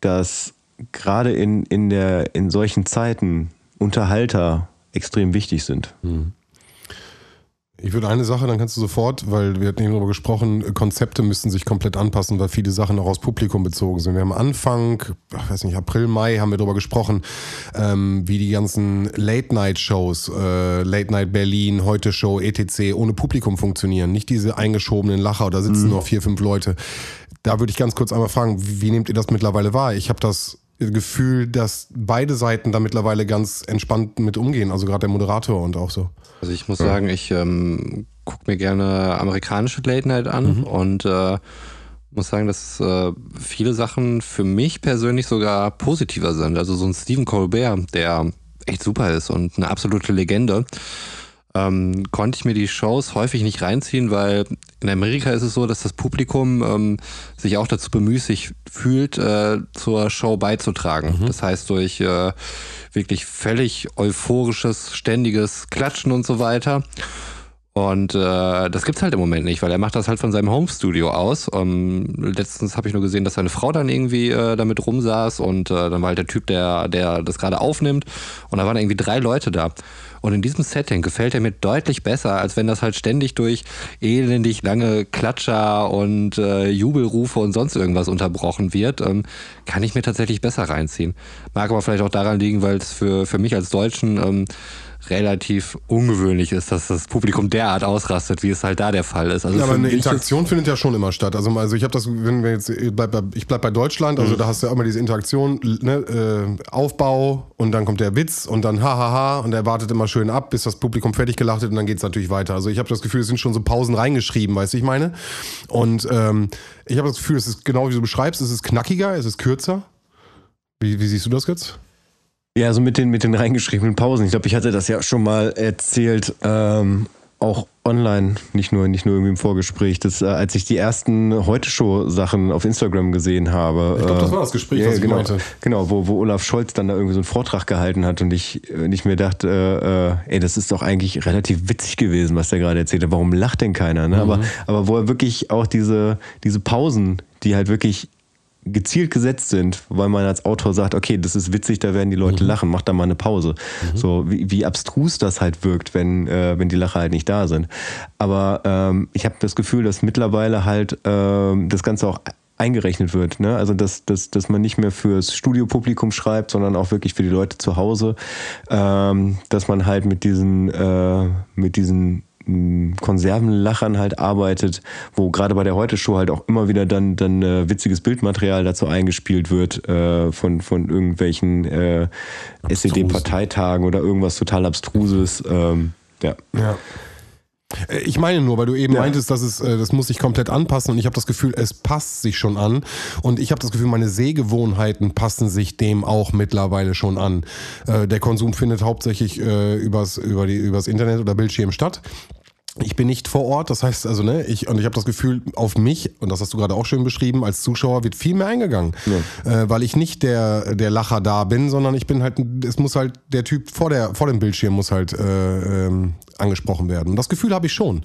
dass gerade in, in, in solchen Zeiten Unterhalter extrem wichtig sind. Ich würde eine Sache, dann kannst du sofort, weil wir hatten eben darüber gesprochen, Konzepte müssten sich komplett anpassen, weil viele Sachen auch aus Publikum bezogen sind. Wir haben Anfang, ich weiß nicht, April, Mai haben wir darüber gesprochen, ähm, wie die ganzen Late-Night-Shows, äh, Late-Night Berlin, Heute-Show, etc. ohne Publikum funktionieren. Nicht diese eingeschobenen Lacher, da sitzen nur vier, fünf Leute. Da würde ich ganz kurz einmal fragen, wie, wie nehmt ihr das mittlerweile wahr? Ich habe das Gefühl, dass beide Seiten da mittlerweile ganz entspannt mit umgehen, also gerade der Moderator und auch so. Also ich muss sagen, ich ähm, gucke mir gerne amerikanische Late Night an und äh, muss sagen, dass äh, viele Sachen für mich persönlich sogar positiver sind. Also so ein Stephen Colbert, der echt super ist und eine absolute Legende, ähm, konnte ich mir die Shows häufig nicht reinziehen, weil in Amerika ist es so, dass das Publikum ähm, sich auch dazu bemüßigt fühlt, äh, zur Show beizutragen. Mhm. Das heißt, durch äh, wirklich völlig euphorisches, ständiges Klatschen und so weiter. Und äh, das gibt's halt im Moment nicht, weil er macht das halt von seinem Homestudio aus. Ähm, letztens habe ich nur gesehen, dass seine Frau dann irgendwie äh, damit rumsaß und äh, dann war halt der Typ, der, der das gerade aufnimmt. Und da waren irgendwie drei Leute da. Und in diesem Setting gefällt er mir deutlich besser, als wenn das halt ständig durch elendig lange Klatscher und äh, Jubelrufe und sonst irgendwas unterbrochen wird. Ähm, kann ich mir tatsächlich besser reinziehen. Mag aber vielleicht auch daran liegen, weil es für, für mich als Deutschen ähm, relativ ungewöhnlich ist, dass das Publikum derart ausrastet, wie es halt da der Fall ist. Also ja, aber eine Interaktion findet ja schon immer statt. Also, also ich habe das, wenn wir jetzt, ich bleib bei, ich bleib bei Deutschland, also mhm. da hast du ja immer diese Interaktion, ne, äh, Aufbau und dann kommt der Witz und dann hahaha und er wartet immer schön ab, bis das Publikum fertig gelacht hat und dann geht es natürlich weiter. Also ich habe das Gefühl, es sind schon so Pausen reingeschrieben, weißt du, ich meine? Und ähm, ich habe das Gefühl, es ist genau wie du beschreibst, es ist knackiger, es ist kürzer. Wie, wie siehst du das jetzt? Ja, so mit den, mit den reingeschriebenen Pausen. Ich glaube, ich hatte das ja schon mal erzählt, ähm, auch online, nicht nur, nicht nur irgendwie im Vorgespräch, dass, äh, als ich die ersten Heute-Show-Sachen auf Instagram gesehen habe. Ich glaube, das war das Gespräch, äh, was ich genau, meinte. Genau, wo, wo Olaf Scholz dann da irgendwie so einen Vortrag gehalten hat und ich, äh, ich mir dachte, äh, ey, das ist doch eigentlich relativ witzig gewesen, was der gerade erzählt hat. Warum lacht denn keiner? Ne? Mhm. Aber, aber wo er wirklich auch diese, diese Pausen, die halt wirklich gezielt gesetzt sind, weil man als Autor sagt, okay, das ist witzig, da werden die Leute mhm. lachen, mach da mal eine Pause. Mhm. So wie, wie, abstrus das halt wirkt, wenn, äh, wenn die Lacher halt nicht da sind. Aber ähm, ich habe das Gefühl, dass mittlerweile halt ähm, das Ganze auch eingerechnet wird. Ne? Also dass, dass, dass man nicht mehr fürs Studiopublikum schreibt, sondern auch wirklich für die Leute zu Hause. Ähm, dass man halt mit diesen, äh, mit diesen Konservenlachern halt arbeitet, wo gerade bei der Heute-Show halt auch immer wieder dann, dann äh, witziges Bildmaterial dazu eingespielt wird äh, von, von irgendwelchen äh, SED-Parteitagen oder irgendwas total Abstruses. Ähm, ja. ja. Äh, ich meine nur, weil du eben ja. meintest, dass es, äh, das muss sich komplett anpassen und ich habe das Gefühl, es passt sich schon an und ich habe das Gefühl, meine Sehgewohnheiten passen sich dem auch mittlerweile schon an. Äh, der Konsum findet hauptsächlich übers, über die, übers Internet oder Bildschirm statt ich bin nicht vor Ort, das heißt also, ne, ich, und ich habe das Gefühl, auf mich, und das hast du gerade auch schön beschrieben, als Zuschauer wird viel mehr eingegangen. Ja. Äh, weil ich nicht der, der Lacher da bin, sondern ich bin halt, es muss halt, der Typ vor, der, vor dem Bildschirm muss halt äh, ähm, angesprochen werden. Und das Gefühl habe ich schon. Und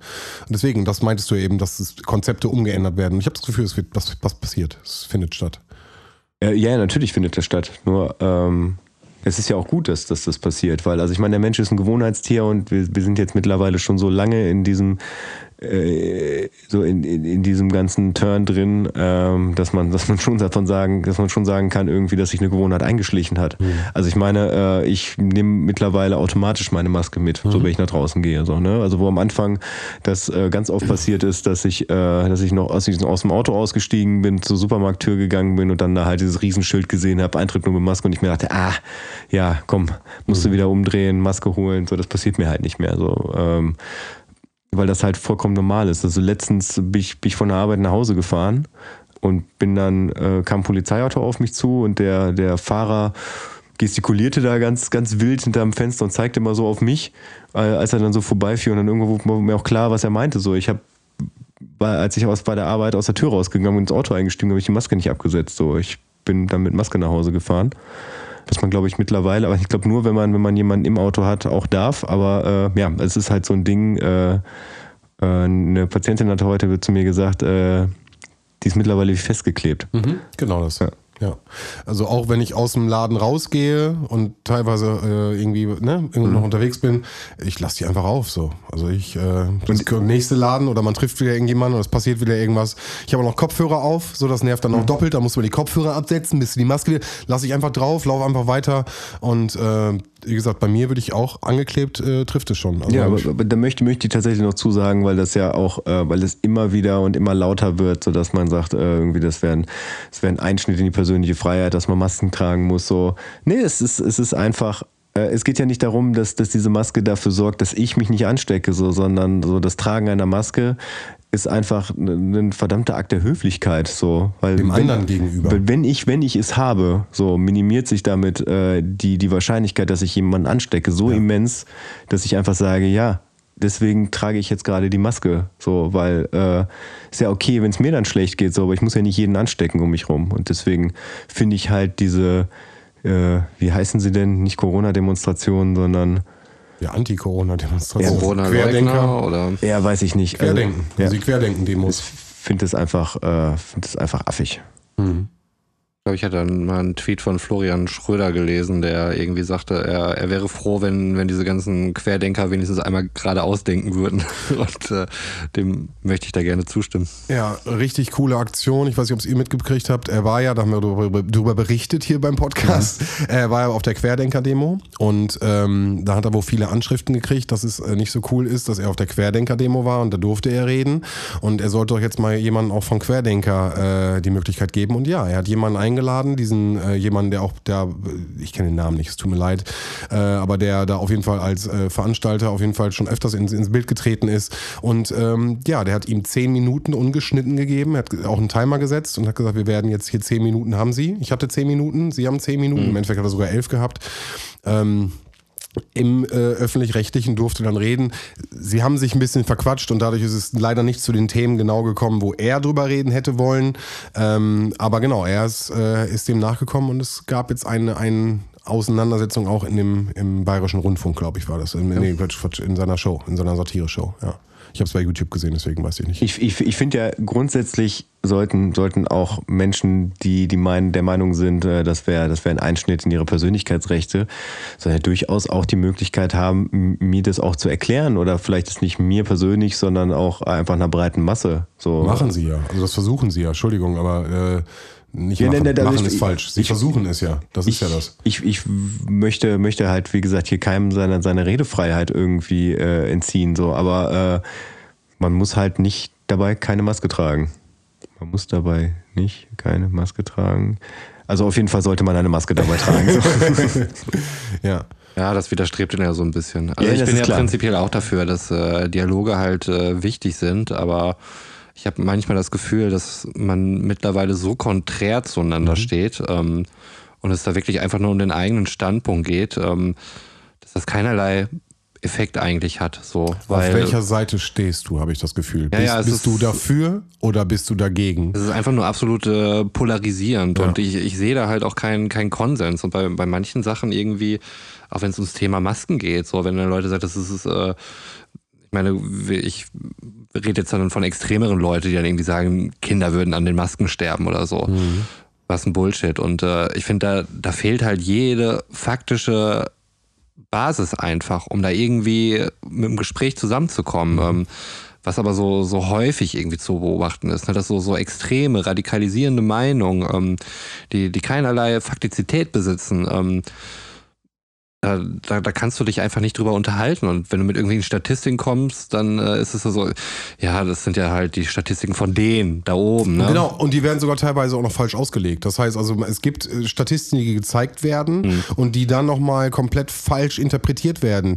deswegen, das meintest du eben, dass Konzepte umgeändert werden. Ich habe das Gefühl, es wird was, was passiert. Es findet statt. Ja, natürlich findet das statt. Nur, ähm, es ist ja auch gut, dass, dass das passiert, weil, also ich meine, der Mensch ist ein Gewohnheitstier und wir, wir sind jetzt mittlerweile schon so lange in diesem äh, so in, in, in, diesem ganzen Turn drin, ähm, dass man, dass man schon davon sagen, dass man schon sagen kann, irgendwie, dass sich eine Gewohnheit eingeschlichen hat. Mhm. Also ich meine, äh, ich nehme mittlerweile automatisch meine Maske mit, mhm. so wenn ich nach draußen gehe. So, ne? Also wo am Anfang das äh, ganz oft passiert ist, dass ich, äh, dass ich noch aus, aus dem Auto ausgestiegen bin, zur Supermarkttür gegangen bin und dann da halt dieses Riesenschild gesehen habe, Eintritt nur mit Maske und ich mir dachte, ah, ja, komm, musst du mhm. wieder umdrehen, Maske holen, so, das passiert mir halt nicht mehr. So, ähm, weil das halt vollkommen normal ist. Also letztens bin ich, bin ich von der Arbeit nach Hause gefahren und bin dann, äh, kam ein Polizeiauto auf mich zu und der, der Fahrer gestikulierte da ganz, ganz wild hinterm Fenster und zeigte immer so auf mich, äh, als er dann so vorbeifuhr und dann irgendwo war mir auch klar, was er meinte. So, ich habe als ich aus bei der Arbeit aus der Tür rausgegangen und ins Auto eingestiegen, habe ich die Maske nicht abgesetzt. So, ich bin dann mit Maske nach Hause gefahren was man, glaube ich, mittlerweile, aber ich glaube nur, wenn man, wenn man jemanden im Auto hat, auch darf. Aber äh, ja, es ist halt so ein Ding. Äh, äh, eine Patientin hat heute zu mir gesagt, äh, die ist mittlerweile festgeklebt. Mhm, genau das. Ja. Ja, also auch wenn ich aus dem Laden rausgehe und teilweise äh, irgendwie ne, irgendwo mhm. noch unterwegs bin, ich lasse die einfach auf. So, also ich äh, das nächste Laden oder man trifft wieder irgendjemanden und es passiert wieder irgendwas. Ich habe noch Kopfhörer auf, so das nervt dann auch mhm. doppelt. Da muss man die Kopfhörer absetzen, bis die Maske lasse ich einfach drauf, laufe einfach weiter und äh, wie gesagt, bei mir würde ich auch angeklebt, äh, trifft es schon. Also ja, aber, aber, da möchte, möchte ich tatsächlich noch zusagen, weil das ja auch, äh, weil es immer wieder und immer lauter wird, sodass man sagt, äh, irgendwie, das wäre ein, das wär ein Einschnitt in die persönliche Freiheit, dass man Masken tragen muss. So. Nee, es ist, es ist einfach äh, es geht ja nicht darum, dass, dass diese Maske dafür sorgt, dass ich mich nicht anstecke, so, sondern so das Tragen einer Maske ist einfach ein, verdammter Akt der Höflichkeit, so, weil Dem wenn, anderen gegenüber. Wenn ich, wenn ich es habe, so minimiert sich damit äh, die, die Wahrscheinlichkeit, dass ich jemanden anstecke, so immens, dass ich einfach sage, ja, deswegen trage ich jetzt gerade die Maske, so, weil äh, ist ja okay, wenn es mir dann schlecht geht, so, aber ich muss ja nicht jeden anstecken um mich rum. Und deswegen finde ich halt diese, äh, wie heißen sie denn, nicht Corona-Demonstrationen, sondern Ja, Anti-Corona-Demonstration. Corona-Leugner oder. ja, weiß ich nicht. Also, Querdenken. ja, Also die ich Querdenken-Demos. finde es einfach, äh, finde es einfach affig. Ich glaube, ich hatte dann mal einen Tweet von Florian Schröder gelesen, der irgendwie sagte, er, er wäre froh, wenn, wenn diese ganzen Querdenker wenigstens einmal geradeaus denken würden. Und äh, dem möchte ich da gerne zustimmen. Ja, richtig coole Aktion. Ich weiß nicht, ob es ihr mitgekriegt habt. Er war ja, da haben wir darüber, darüber berichtet hier beim Podcast. Er war ja auf der Querdenker-Demo und ähm, da hat er wohl viele Anschriften gekriegt, dass es äh, nicht so cool ist, dass er auf der Querdenker-Demo war und da durfte er reden. Und er sollte doch jetzt mal jemanden auch von Querdenker äh, die Möglichkeit geben. Und ja, er hat jemanden eingeladen, diesen äh, jemanden, der auch, der, ich kenne den Namen nicht, es tut mir leid, äh, aber der da auf jeden Fall als äh, Veranstalter auf jeden Fall schon öfters ins, ins Bild getreten ist. Und ähm, ja, der hat ihm zehn Minuten ungeschnitten gegeben. Er hat auch einen Timer gesetzt und hat gesagt, wir werden jetzt hier zehn Minuten haben Sie. Ich hatte zehn Minuten, Sie haben zehn Minuten. Im Endeffekt hat er sogar elf gehabt. Ähm, im äh, öffentlich-rechtlichen durfte dann reden. Sie haben sich ein bisschen verquatscht und dadurch ist es leider nicht zu den Themen genau gekommen, wo er drüber reden hätte wollen. Ähm, aber genau, er ist, äh, ist dem nachgekommen und es gab jetzt eine, eine Auseinandersetzung auch in dem im Bayerischen Rundfunk, glaube ich, war das. In, nee, Quatsch, Quatsch, in seiner Show, in seiner Satire-Show, ja. Ich habe es bei YouTube gesehen, deswegen weiß ich nicht. Ich, ich, ich finde ja grundsätzlich sollten, sollten auch Menschen, die, die meinen, der Meinung sind, äh, das wäre das wär ein Einschnitt in ihre Persönlichkeitsrechte, sollen ja durchaus auch die Möglichkeit haben, mir das auch zu erklären oder vielleicht ist nicht mir persönlich, sondern auch einfach einer breiten Masse. So. Machen sie ja. Also das versuchen sie ja. Entschuldigung, aber äh, nicht Ja, machen. nee, nee, also machen ich- ist falsch. Sie ich- versuchen es ja. Das ist ich, ja das. Ich, ich möchte, möchte halt, wie gesagt, hier keinem seine, seine Redefreiheit irgendwie äh, entziehen, so, aber äh, man muss halt nicht dabei keine Maske tragen. Man muss dabei nicht keine Maske tragen. Also auf jeden Fall sollte man eine Maske dabei tragen. So. Ja. Ja, das widerstrebt ihn ja so ein bisschen. Also Ja, ich bin ist ja klar. prinzipiell auch dafür, dass äh, Dialoge halt äh, wichtig sind, aber ich habe manchmal das Gefühl, dass man mittlerweile so konträr Mhm. zueinander steht ähm, und es da wirklich einfach nur um den eigenen Standpunkt geht, ähm, dass das keinerlei Effekt eigentlich hat. So, weil Auf welcher Seite stehst du, habe ich das Gefühl. Ja, bist ja, es bist ist- du dafür oder bist du dagegen? Es ist einfach nur absolut äh, polarisierend Ja. und ich, ich sehe da halt auch keinen keinen Konsens. Und bei, bei manchen Sachen irgendwie, auch wenn es ums Thema Masken geht, so wenn dann Leute sagen, das ist, äh, ich meine, ich rede jetzt dann von extremeren Leuten, die dann irgendwie sagen, Kinder würden an den Masken sterben oder so. Was ein Bullshit. Und äh, ich finde, da, da fehlt halt jede faktische Basis einfach, um da irgendwie mit dem Gespräch zusammenzukommen. Ähm, was aber so, so häufig irgendwie zu beobachten ist, ne? dass so, so extreme, radikalisierende Meinungen, ähm, die, die keinerlei Faktizität besitzen, ähm, da, da, da kannst du dich einfach nicht drüber unterhalten. Und wenn du mit irgendwelchen Statistiken kommst, dann äh, ist es so, ja, das sind ja halt die Statistiken von denen da oben. Ne? Genau, und die werden sogar teilweise auch noch falsch ausgelegt. Das heißt also, es gibt äh, Statistiken, die gezeigt werden Hm. und die dann nochmal komplett falsch interpretiert werden.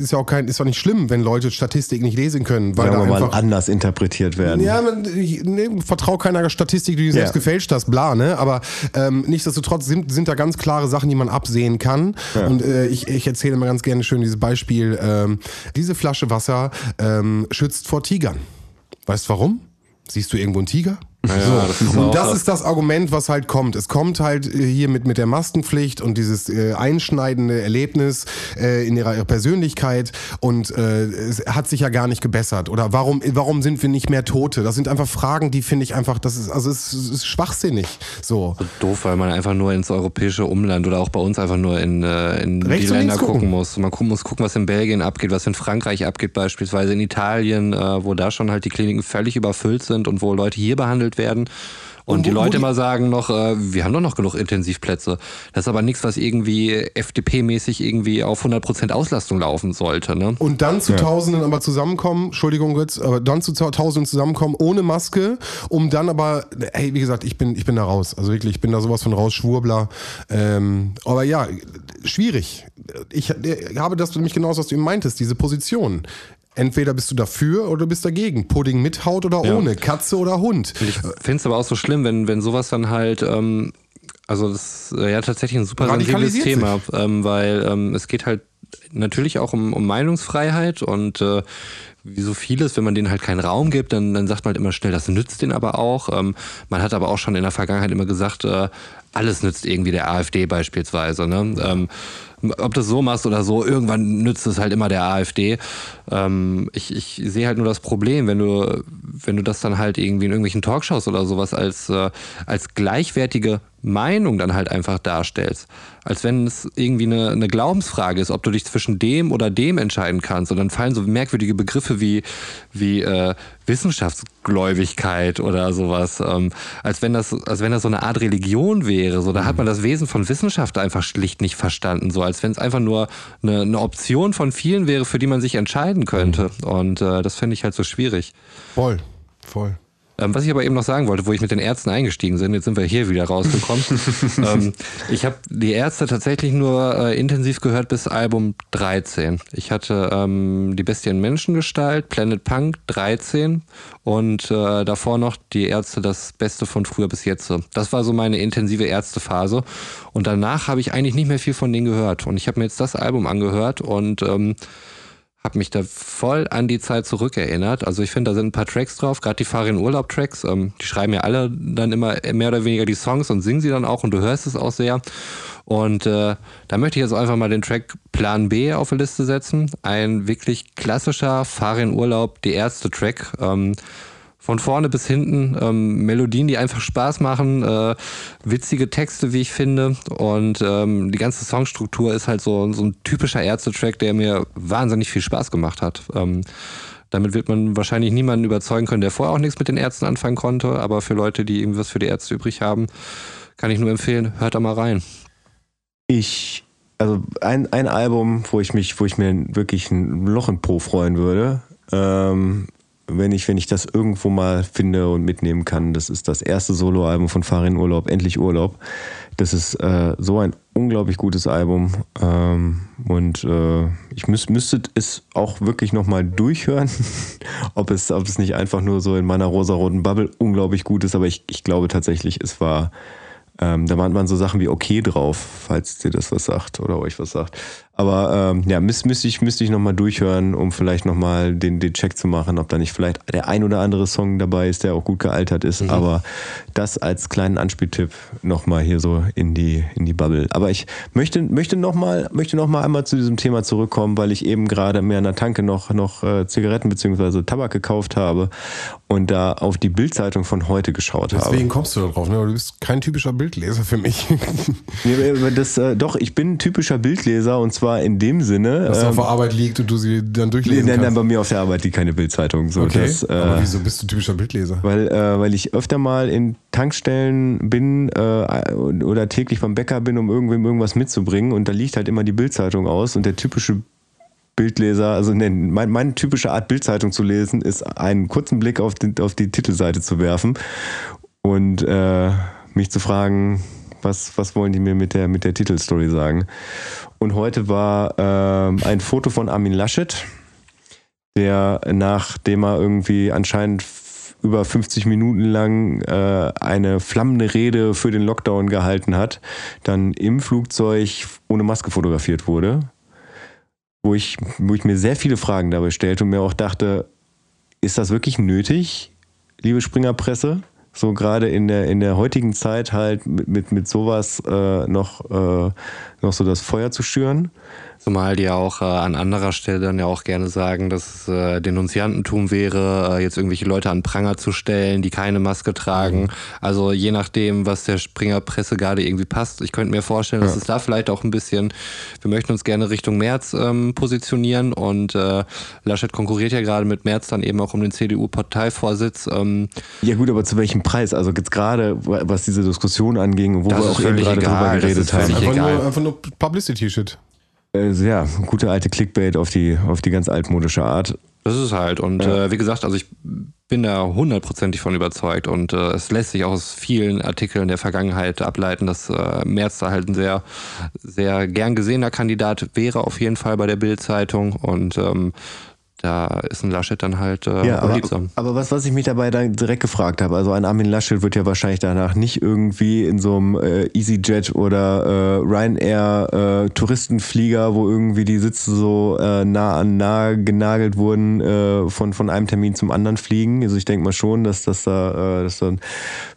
Ist ja auch kein, ist doch nicht schlimm, wenn Leute Statistiken nicht lesen können, weil Sagen da wir mal einfach. anders interpretiert werden. Ja, man, ich, nee, vertrau keiner Statistik, die du selbst Ja. gefälscht hast, bla, ne? Aber ähm, nichtsdestotrotz sind, sind da ganz klare Sachen, die man absehen kann. Und äh, ich, ich erzähle immer ganz gerne schön dieses Beispiel. Ähm, diese Flasche Wasser ähm, schützt vor Tigern. Weißt warum? Siehst du irgendwo einen Tiger? Ja, so. das und das ist das Argument, was halt kommt. Es kommt halt äh, hier mit, mit der Maskenpflicht und dieses äh, einschneidende Erlebnis äh, in ihrer, ihrer Persönlichkeit und äh, es hat sich ja gar nicht gebessert. Oder warum, warum sind wir nicht mehr Tote? Das sind einfach Fragen, die finde ich einfach, das ist, also es ist, ist schwachsinnig. So. doof, weil man einfach nur ins europäische Umland oder auch bei uns einfach nur in, äh, in Rechts die Länder gucken. gucken. muss. Man muss gucken, was in Belgien abgeht, was in Frankreich abgeht, beispielsweise in Italien, wo da schon halt die Kliniken völlig überfüllt sind und wo Leute hier behandelt werden. Und, Und die wo- Leute immer sagen noch, äh, wir haben doch noch genug Intensivplätze. Das ist aber nichts, was irgendwie FDP-mäßig irgendwie auf 100% Auslastung laufen sollte. Ne? Und dann zu Tausenden aber zusammenkommen, Entschuldigung Götz, aber dann zu Tausenden zusammenkommen ohne Maske, um dann aber, hey, wie gesagt, ich bin, ich bin da raus. Also wirklich, ich bin da sowas von raus, Schwurbler. Ähm, aber ja, schwierig. Ich äh, habe das nämlich genauso, was du eben meintest, diese Position. Entweder bist du dafür oder du bist dagegen. Pudding mit Haut oder Ja. ohne, Katze oder Hund. Und ich finde es aber auch so schlimm, wenn, wenn sowas dann halt, ähm, also das ist äh, ja tatsächlich ein super sensibles Thema, ähm, weil ähm, es geht halt natürlich auch um, um Meinungsfreiheit und äh, wie so vieles, wenn man denen halt keinen Raum gibt, dann, dann sagt man halt immer schnell, das nützt denen aber auch. Ähm, man hat aber auch schon in der Vergangenheit immer gesagt, äh, alles nützt irgendwie der AfD beispielsweise. Ne? Ähm, ob du das so machst oder so, irgendwann nützt es halt immer der AfD. Ähm, ich, ich sehe halt nur das Problem, wenn du, wenn du das dann halt irgendwie in irgendwelchen Talkshows oder sowas als, äh, als gleichwertige Meinung dann halt einfach darstellst. Als wenn es irgendwie eine, eine Glaubensfrage ist, ob du dich zwischen dem oder dem entscheiden kannst. Und dann fallen so merkwürdige Begriffe wie, wie äh, Wissenschaftsgläubigkeit oder sowas. Ähm, als, wenn das, als wenn das so eine Art Religion wäre. So, da hat man das Wesen von Wissenschaft einfach schlicht nicht verstanden. So, als wenn es einfach nur eine, eine Option von vielen wäre, für die man sich entscheiden könnte. Und äh, das finde ich halt so schwierig. Voll, voll. Ähm, was ich aber eben noch sagen wollte, wo ich mit den Ärzten eingestiegen bin, jetzt sind wir hier wieder rausgekommen. ähm, ich habe die Ärzte tatsächlich nur äh, intensiv gehört bis Album 13. Ich hatte ähm, die Bestie in Menschengestalt, Planet Punk 13 und äh, davor noch die Ärzte das Beste von früher bis jetzt. Das war so meine intensive Ärztephase. Und danach habe ich eigentlich nicht mehr viel von denen gehört. Und ich habe mir jetzt das Album angehört und ähm, habe mich da voll an die Zeit zurückerinnert. Also ich finde, da sind ein paar Tracks drauf, gerade die Fahr in Urlaub Tracks. Ähm, die schreiben ja alle dann immer mehr oder weniger die Songs und singen sie dann auch und du hörst es auch sehr. Und äh, da möchte ich jetzt einfach mal den Track Plan B auf die Liste setzen. Ein wirklich klassischer Fahr in Urlaub, die erste Track. Ähm, von vorne bis hinten ähm, Melodien, die einfach Spaß machen, äh, witzige Texte, wie ich finde. Und ähm, die ganze Songstruktur ist halt so, so ein typischer Ärzte-Track, der mir wahnsinnig viel Spaß gemacht hat. Ähm, damit wird man wahrscheinlich niemanden überzeugen können, der vorher auch nichts mit den Ärzten anfangen konnte. Aber für Leute, die irgendwas für die Ärzte übrig haben, kann ich nur empfehlen, hört da mal rein. Ich, also ein, ein Album, wo ich mich, wo ich mir wirklich ein Loch im Po freuen würde, ähm, wenn ich, wenn ich das irgendwo mal finde und mitnehmen kann. Das ist das erste Soloalbum von Farin Urlaub, Endlich Urlaub. Das ist äh, so ein unglaublich gutes Album. Ähm, und äh, ich müß, müsste es auch wirklich nochmal durchhören, ob, es, ob es nicht einfach nur so in meiner rosaroten Bubble unglaublich gut ist. Aber ich, ich glaube tatsächlich, es war. Ähm, da waren, waren so Sachen wie okay drauf, falls dir das was sagt oder euch was sagt. Aber ähm, ja, müsste müsst ich, müsste ich nochmal durchhören, um vielleicht nochmal den, den Check zu machen, ob da nicht vielleicht der ein oder andere Song dabei ist, der auch gut gealtert ist. Aber das als kleinen Anspieltipp nochmal hier so in die, in die Bubble. Aber ich möchte, möchte nochmal möchte noch mal einmal zu diesem Thema zurückkommen, weil ich eben gerade mir an der Tanke noch, noch äh, Zigaretten bzw. Tabak gekauft habe und da auf die Bildzeitung von heute geschaut habe. Deswegen kommst du da drauf, ne? Du bist kein typischer Bildleser für mich. Nee, das, äh, doch, ich bin ein typischer Bildleser und zwar in dem Sinne. Dass ähm, auf der Arbeit liegt und du sie dann durchlesen nein, nein, kannst. bei mir auf der Arbeit liegt keine Bildzeitung. So, okay, das, äh, aber wieso bist du typischer Bildleser? weil, äh, weil ich öfter mal in Tankstellen bin äh, oder täglich beim Bäcker bin, um irgendwem irgendwas mitzubringen und da liegt halt immer die Bildzeitung aus und der typische Bildleser, also ne, mein, meine typische Art Bildzeitung zu lesen, ist einen kurzen Blick auf die, auf die Titelseite zu werfen und äh, mich zu fragen, was, was wollen die mir mit der, mit der Titelstory sagen. Und heute war ähm, ein Foto von Armin Laschet, der nachdem er irgendwie anscheinend über 50 Minuten lang äh, eine flammende Rede für den Lockdown gehalten hat, dann im Flugzeug ohne Maske fotografiert wurde, wo ich, wo ich mir sehr viele Fragen dabei stellte und mir auch dachte, ist das wirklich nötig, liebe Springerpresse? So gerade in der, in der heutigen Zeit halt mit, mit, mit sowas äh, noch, äh, noch so das Feuer zu schüren. Zumal die ja auch äh, an anderer Stelle dann ja auch gerne sagen, dass es äh, Denunziantentum wäre, äh, jetzt irgendwelche Leute an Pranger zu stellen, die keine Maske tragen. Also je nachdem, was der Springerpresse gerade irgendwie passt. Ich könnte mir vorstellen, dass es da vielleicht auch ein bisschen, wir möchten uns gerne Richtung März ähm, positionieren und äh, Laschet konkurriert ja gerade mit März dann eben auch um den CDU-Parteivorsitz. Ähm, Ja gut, aber zu welchem Preis? Also jetzt gerade, was diese Diskussion anging, wo wir auch eben gerade egal, drüber geredet haben. Einfach nur, einfach nur Publicity-Shit. Äh, ja, gute alte Clickbait auf die, auf die ganz altmodische Art. Das ist halt. Und Ja. äh, wie gesagt, also ich bin da hundertprozentig von überzeugt. Und äh, es lässt sich auch aus vielen Artikeln der Vergangenheit ableiten, dass äh, Merz da halt ein sehr, sehr gern gesehener Kandidat wäre, auf jeden Fall bei der Bild-Zeitung. Und ähm, da ist ein Laschet dann halt äh, Ja, aber, aber was, was ich mich dabei dann direkt gefragt habe, also ein Armin Laschet wird ja wahrscheinlich danach nicht irgendwie in so einem äh, EasyJet oder äh, Ryanair äh, Touristenflieger, wo irgendwie die Sitze so äh, nah an nah genagelt wurden, äh, von, von einem Termin zum anderen fliegen. Also ich denke mal schon, dass das da, äh, dass dann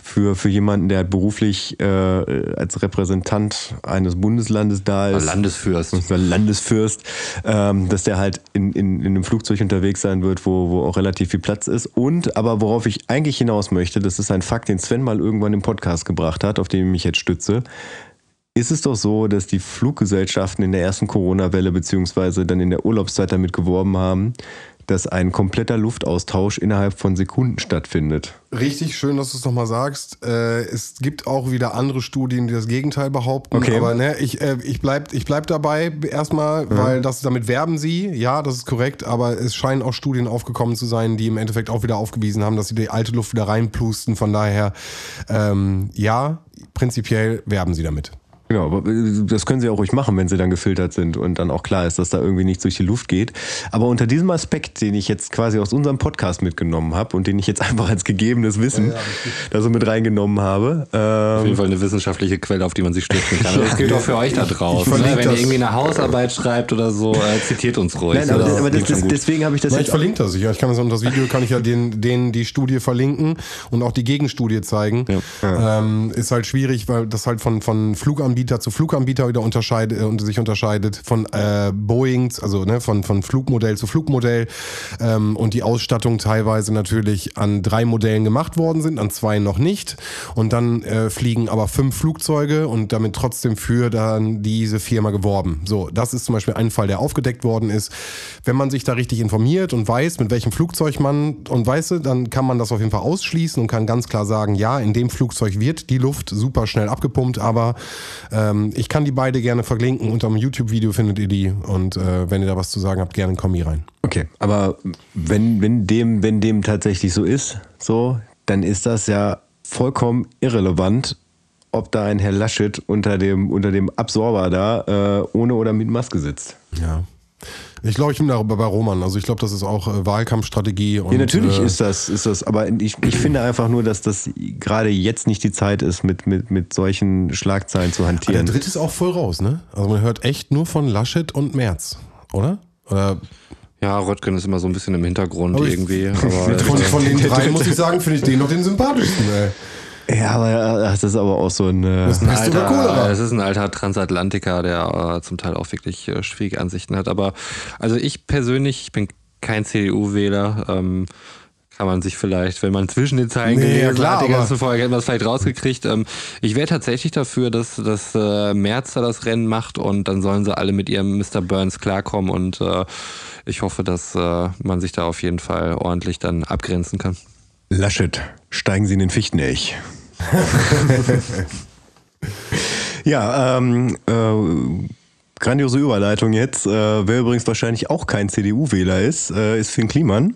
für, für jemanden, der halt beruflich äh, als Repräsentant eines Bundeslandes da ist, Landesfürst. Landesfürst, ähm, dass der halt in, in, in einem Flugzeug unterwegs sein wird, wo, wo auch relativ viel Platz ist. Und, aber worauf ich eigentlich hinaus möchte, das ist ein Fakt, den Sven mal irgendwann im Podcast gebracht hat, auf den ich mich jetzt stütze. Ist es doch so, dass die Fluggesellschaften in der ersten Corona-Welle beziehungsweise dann in der Urlaubszeit damit geworben haben, dass ein kompletter Luftaustausch innerhalb von Sekunden stattfindet. Richtig schön, dass du es nochmal sagst. Äh, es gibt auch wieder andere Studien, die das Gegenteil behaupten. Okay. Aber ne, ich, äh, ich, bleib, ich bleib dabei erstmal, weil das, damit werben sie. Ja, das ist korrekt. Aber es scheinen auch Studien aufgekommen zu sein, die im Endeffekt auch wieder aufgewiesen haben, dass sie die alte Luft wieder reinplusten. Von daher, ähm, ja, prinzipiell werben sie damit. Genau, aber äh, das können sie auch ruhig machen, wenn sie dann gefiltert sind und dann auch klar ist, dass da irgendwie nichts durch die Luft geht. Aber unter diesem Aspekt, den ich jetzt quasi aus unserem Podcast mitgenommen habe und den ich jetzt einfach als gegebenes Wissen da so mit reingenommen habe, Auf ähm, jeden Fall eine wissenschaftliche Quelle, auf die man sich stützen kann. Das gilt auch für euch da draußen. Ich Ne? Wenn ihr irgendwie eine Hausarbeit schreibt oder so, äh, zitiert uns ruhig. nein, aber, Das aber das, gut. deswegen habe ich das ich jetzt verlinke das. Ich, ich kann das unter das Video kann ich ja den, denen die Studie verlinken und auch die Gegenstudie zeigen. Ähm, ist halt schwierig, weil das halt von, von Fluganbieter zu Fluganbieter wieder unterscheidet, äh, und sich unterscheidet, von äh, Boeings, also ne, von, von Flugmodell zu Flugmodell ähm, und die Ausstattung teilweise natürlich an drei Modellen gemacht worden sind, an zwei noch nicht. Und dann äh, fliegen aber fünf Flugzeuge und damit trotzdem für dann diese Firma geworben. So, das ist zum Beispiel ein Fall, der aufgedeckt worden ist. Wenn man sich da richtig informiert und weiß, mit welchem Flugzeug man und weiß, dann kann man das auf jeden Fall ausschließen und kann ganz klar sagen, ja, in dem Flugzeug wird die Luft super schnell abgepumpt, aber ähm, ich kann die beide gerne verlinken. Unter dem YouTube-Video findet ihr die und äh, wenn ihr da was zu sagen habt, gerne einen Kommi rein. Okay, aber wenn, wenn, dem, wenn dem tatsächlich so ist, so, dann ist das ja vollkommen irrelevant, ob da ein Herr Laschet unter dem, unter dem Absorber da äh, ohne oder mit Maske sitzt. Ja. Ich glaube, ich bin da bei Roman. Also ich glaube, das ist auch äh, Wahlkampfstrategie. Und, Ja, natürlich äh, ist das, ist das, aber ich, ich finde einfach nur, dass das gerade jetzt nicht die Zeit ist, mit, mit, mit solchen Schlagzeilen zu Der hantieren. dritte ist auch voll raus, ne? Also man hört echt nur von Laschet und Merz, oder? Oder Ja, Röttgen ist immer so ein bisschen im Hintergrund Aber ich- irgendwie. Aber von, von den drei muss ich sagen, finde ich den noch den sympathischsten, ey. Ja, aber äh, das ist aber auch so ein. Äh, Das ist ein. Alter, es ist ein alter Transatlantiker, der äh, zum Teil auch wirklich äh, schwierige Ansichten hat. Aber also ich persönlich, ich bin kein CDU-Wähler. Ähm, kann man sich vielleicht, wenn man zwischen den Zeilen Nee, ja gelesen klar, hat, die aber- ganze Folge, hätte man es vielleicht rausgekriegt. Ähm, ich wäre tatsächlich dafür, dass, dass äh, Merz da das Rennen macht und dann sollen sie alle mit ihrem Mr. Burns klarkommen und äh, ich hoffe, dass äh, man sich da auf jeden Fall ordentlich dann abgrenzen kann. Laschet, steigen Sie in den Fichtenelch. ja, ähm, äh, grandiose Überleitung jetzt. Äh, wer übrigens wahrscheinlich auch kein CDU-Wähler ist, äh, ist Finn Kliman.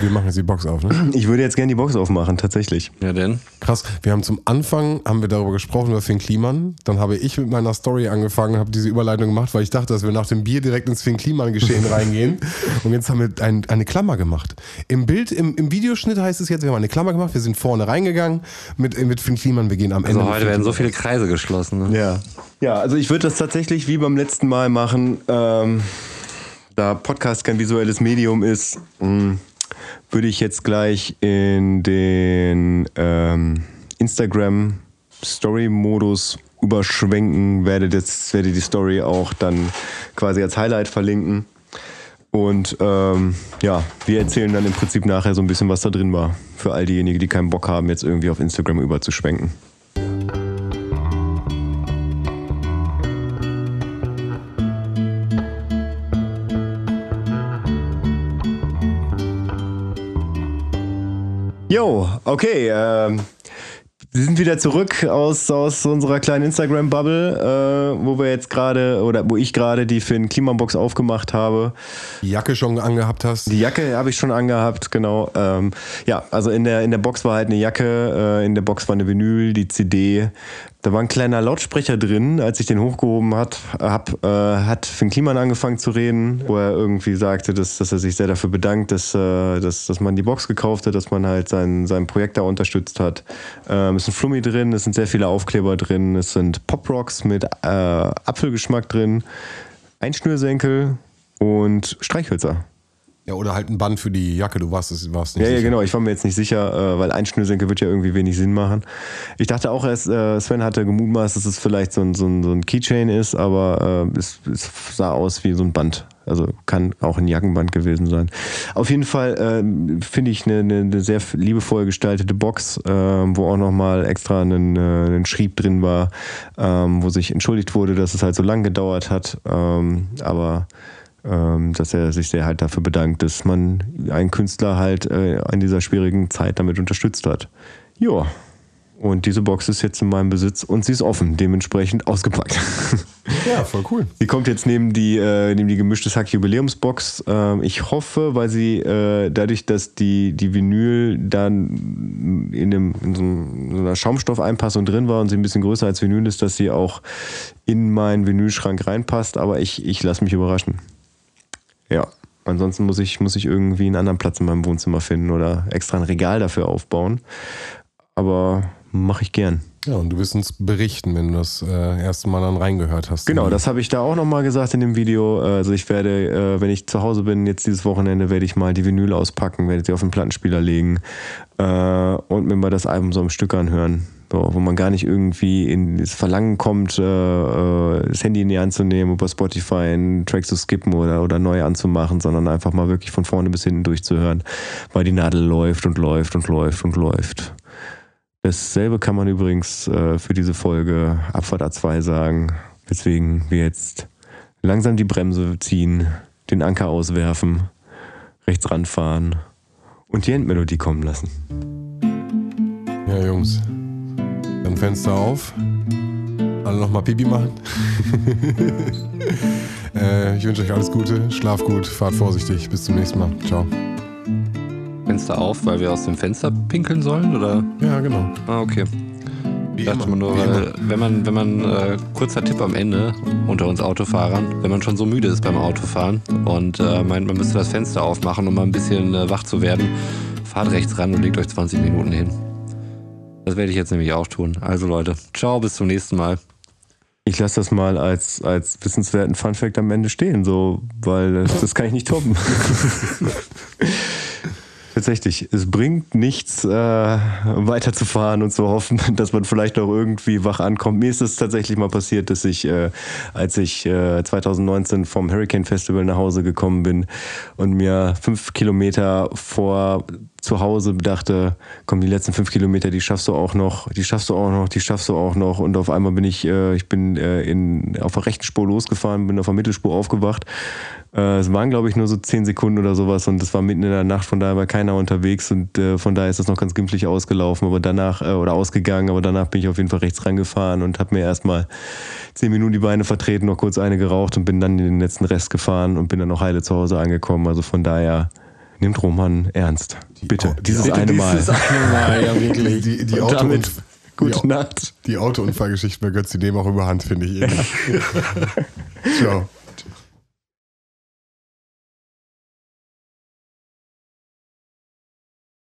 Wir machen jetzt die Box auf, ne? Ich würde jetzt gerne die Box aufmachen, tatsächlich. Ja, denn? Krass. Wir haben zum Anfang, haben wir darüber gesprochen, über Finn Kliman. Dann habe ich mit meiner Story angefangen, habe diese Überleitung gemacht, weil ich dachte, dass wir nach dem Bier direkt ins Finn Kliman-Geschehen reingehen. Und jetzt haben wir ein, eine Klammer gemacht. Im Bild, im, im Videoschnitt heißt es jetzt, wir haben eine Klammer gemacht, wir sind vorne reingegangen mit, mit Finn Kliman, wir gehen am Ende. Also heute werden so viele Kreise geschlossen. Ne? Ja. Ja, also ich würde das tatsächlich wie beim letzten Mal machen. Ähm, da Podcast kein visuelles Medium ist, mh, würde ich jetzt gleich in den ähm, Instagram Story-Modus überschwenken, werde, das, werde die Story auch dann quasi als Highlight verlinken. Und ähm, ja, wir erzählen dann im Prinzip nachher so ein bisschen, was da drin war. Für all diejenigen, die keinen Bock haben, jetzt irgendwie auf Instagram überzuschwenken. Jo, okay. Ähm, wir sind wieder zurück aus, aus unserer kleinen Instagram-Bubble, äh, wo wir jetzt gerade, oder wo ich gerade die Finn Klimabox aufgemacht habe. Die Jacke schon angehabt hast? Die Jacke habe ich schon angehabt, genau. Ähm, ja, also in der, in der Box war halt eine Jacke, äh, in der Box war eine Vinyl, die CD, da war ein kleiner Lautsprecher drin, als ich den hochgehoben hat, hab, äh, hat Finn Kliman angefangen zu reden, wo er irgendwie sagte, dass, dass er sich sehr dafür bedankt, dass, äh, dass, dass man die Box gekauft hat, dass man halt sein, sein Projekt da unterstützt hat. Ähm, es ist ein Flummi drin, es sind sehr viele Aufkleber drin, es sind Pop-Rocks mit äh, Apfelgeschmack drin, ein Schnürsenkel und Streichhölzer. Ja, oder halt ein Band für die Jacke, du warst es warst nicht Ja, sicher. ja, genau, ich war mir jetzt nicht sicher, äh, weil ein Schnürsenkel wird ja irgendwie wenig Sinn machen. Ich dachte auch erst, äh, Sven hatte gemutmaßt, dass es vielleicht so ein, so ein, so ein Keychain ist, aber äh, es, es, sah aus wie so ein Band. Also kann auch ein Jackenband gewesen sein. Auf jeden Fall äh, finde ich eine, eine, sehr liebevoll gestaltete Box, äh, wo auch nochmal extra ein, ein Schrieb drin war, ähm, wo sich entschuldigt wurde, dass es halt so lang gedauert hat. Ähm, aber dass er sich sehr halt dafür bedankt, dass man einen Künstler halt äh, in dieser schwierigen Zeit damit unterstützt hat. Ja. Und diese Box ist jetzt in meinem Besitz und sie ist offen, dementsprechend ausgepackt. Ja, voll cool. Sie kommt jetzt neben die, äh, neben die gemischtes Hack Jubiläumsbox. Ähm, ich hoffe, weil sie äh, dadurch, dass die, die Vinyl dann in, dem, in so, einer Schaumstoffeinpassung drin war und sie ein bisschen größer als Vinyl ist, dass sie auch in meinen Vinylschrank reinpasst. Aber ich, ich lasse mich überraschen. Ja. Ansonsten muss ich, muss ich irgendwie einen anderen Platz in meinem Wohnzimmer finden oder extra ein Regal dafür aufbauen. Aber mache ich gern. Ja, und du wirst uns berichten, wenn du das äh, erste Mal dann reingehört hast. Genau, das habe ich da auch nochmal gesagt in dem Video. Also ich werde, äh, wenn ich zu Hause bin, jetzt dieses Wochenende, werde ich mal die Vinyl auspacken, werde sie auf den Plattenspieler legen äh, und mir mal das Album so am Stück anhören. So, wo man gar nicht irgendwie in das Verlangen kommt, äh, äh, das Handy in die Hand zu nehmen, über Spotify einen Track zu skippen oder, oder neu anzumachen, sondern einfach mal wirklich von vorne bis hinten durchzuhören, weil die Nadel läuft und läuft und läuft und läuft. Dasselbe kann man übrigens äh, für diese Folge Abfahrt A2 sagen, weswegen wir jetzt langsam die Bremse ziehen, den Anker auswerfen, rechts ranfahren und die Endmelodie kommen lassen. Ja, Jungs, dann Fenster auf. Alle nochmal Pipi machen. äh, ich wünsche euch alles Gute, schlaf gut, fahrt vorsichtig. Bis zum nächsten Mal. Ciao. Fenster auf, weil wir aus dem Fenster pinkeln sollen, oder? Ja, genau. Ah, okay. Wie dachte immer, nur, weil, wenn man, wenn man, äh, kurzer Tipp am Ende unter uns Autofahrern, wenn man schon so müde ist beim Autofahren und äh, meint, man müsste das Fenster aufmachen, um mal ein bisschen äh, wach zu werden, fahrt rechts ran und legt euch 20 Minuten hin. Das werde ich jetzt nämlich auch tun. Also Leute, ciao, bis zum nächsten Mal. Ich lasse das mal als, als wissenswerten Funfact am Ende stehen, so, weil das kann ich nicht toppen. Tatsächlich, es bringt nichts, äh, weiterzufahren und zu hoffen, dass man vielleicht noch irgendwie wach ankommt. Mir ist es tatsächlich mal passiert, dass ich, äh, als ich äh, 2019 vom Hurricane Festival nach Hause gekommen bin und mir fünf Kilometer vor zu Hause dachte, komm, die letzten fünf Kilometer, die schaffst du auch noch, die schaffst du auch noch, die schaffst du auch noch. Und auf einmal bin ich, äh, ich bin äh, in, auf der rechten Spur losgefahren, bin auf der Mittelspur aufgewacht äh, es waren, glaube ich, nur so zehn Sekunden oder sowas und es war mitten in der Nacht, von daher war keiner unterwegs und äh, von daher ist das noch ganz glimpflich ausgelaufen, aber danach, äh, oder ausgegangen, aber danach bin ich auf jeden Fall rechts rangefahren und habe mir erstmal zehn Minuten die Beine vertreten, noch kurz eine geraucht und bin dann in den letzten Rest gefahren und bin dann noch heile zu Hause angekommen. Also von daher nimmt Roman ernst. Die bitte, dieses bitte eine Mal. Dieses eine Mal, ja wirklich. Die, die Auto damit, gute die, Nacht. Die Autounfallgeschichte bei Götz, die dem auch überhand, finde ich. Ciao.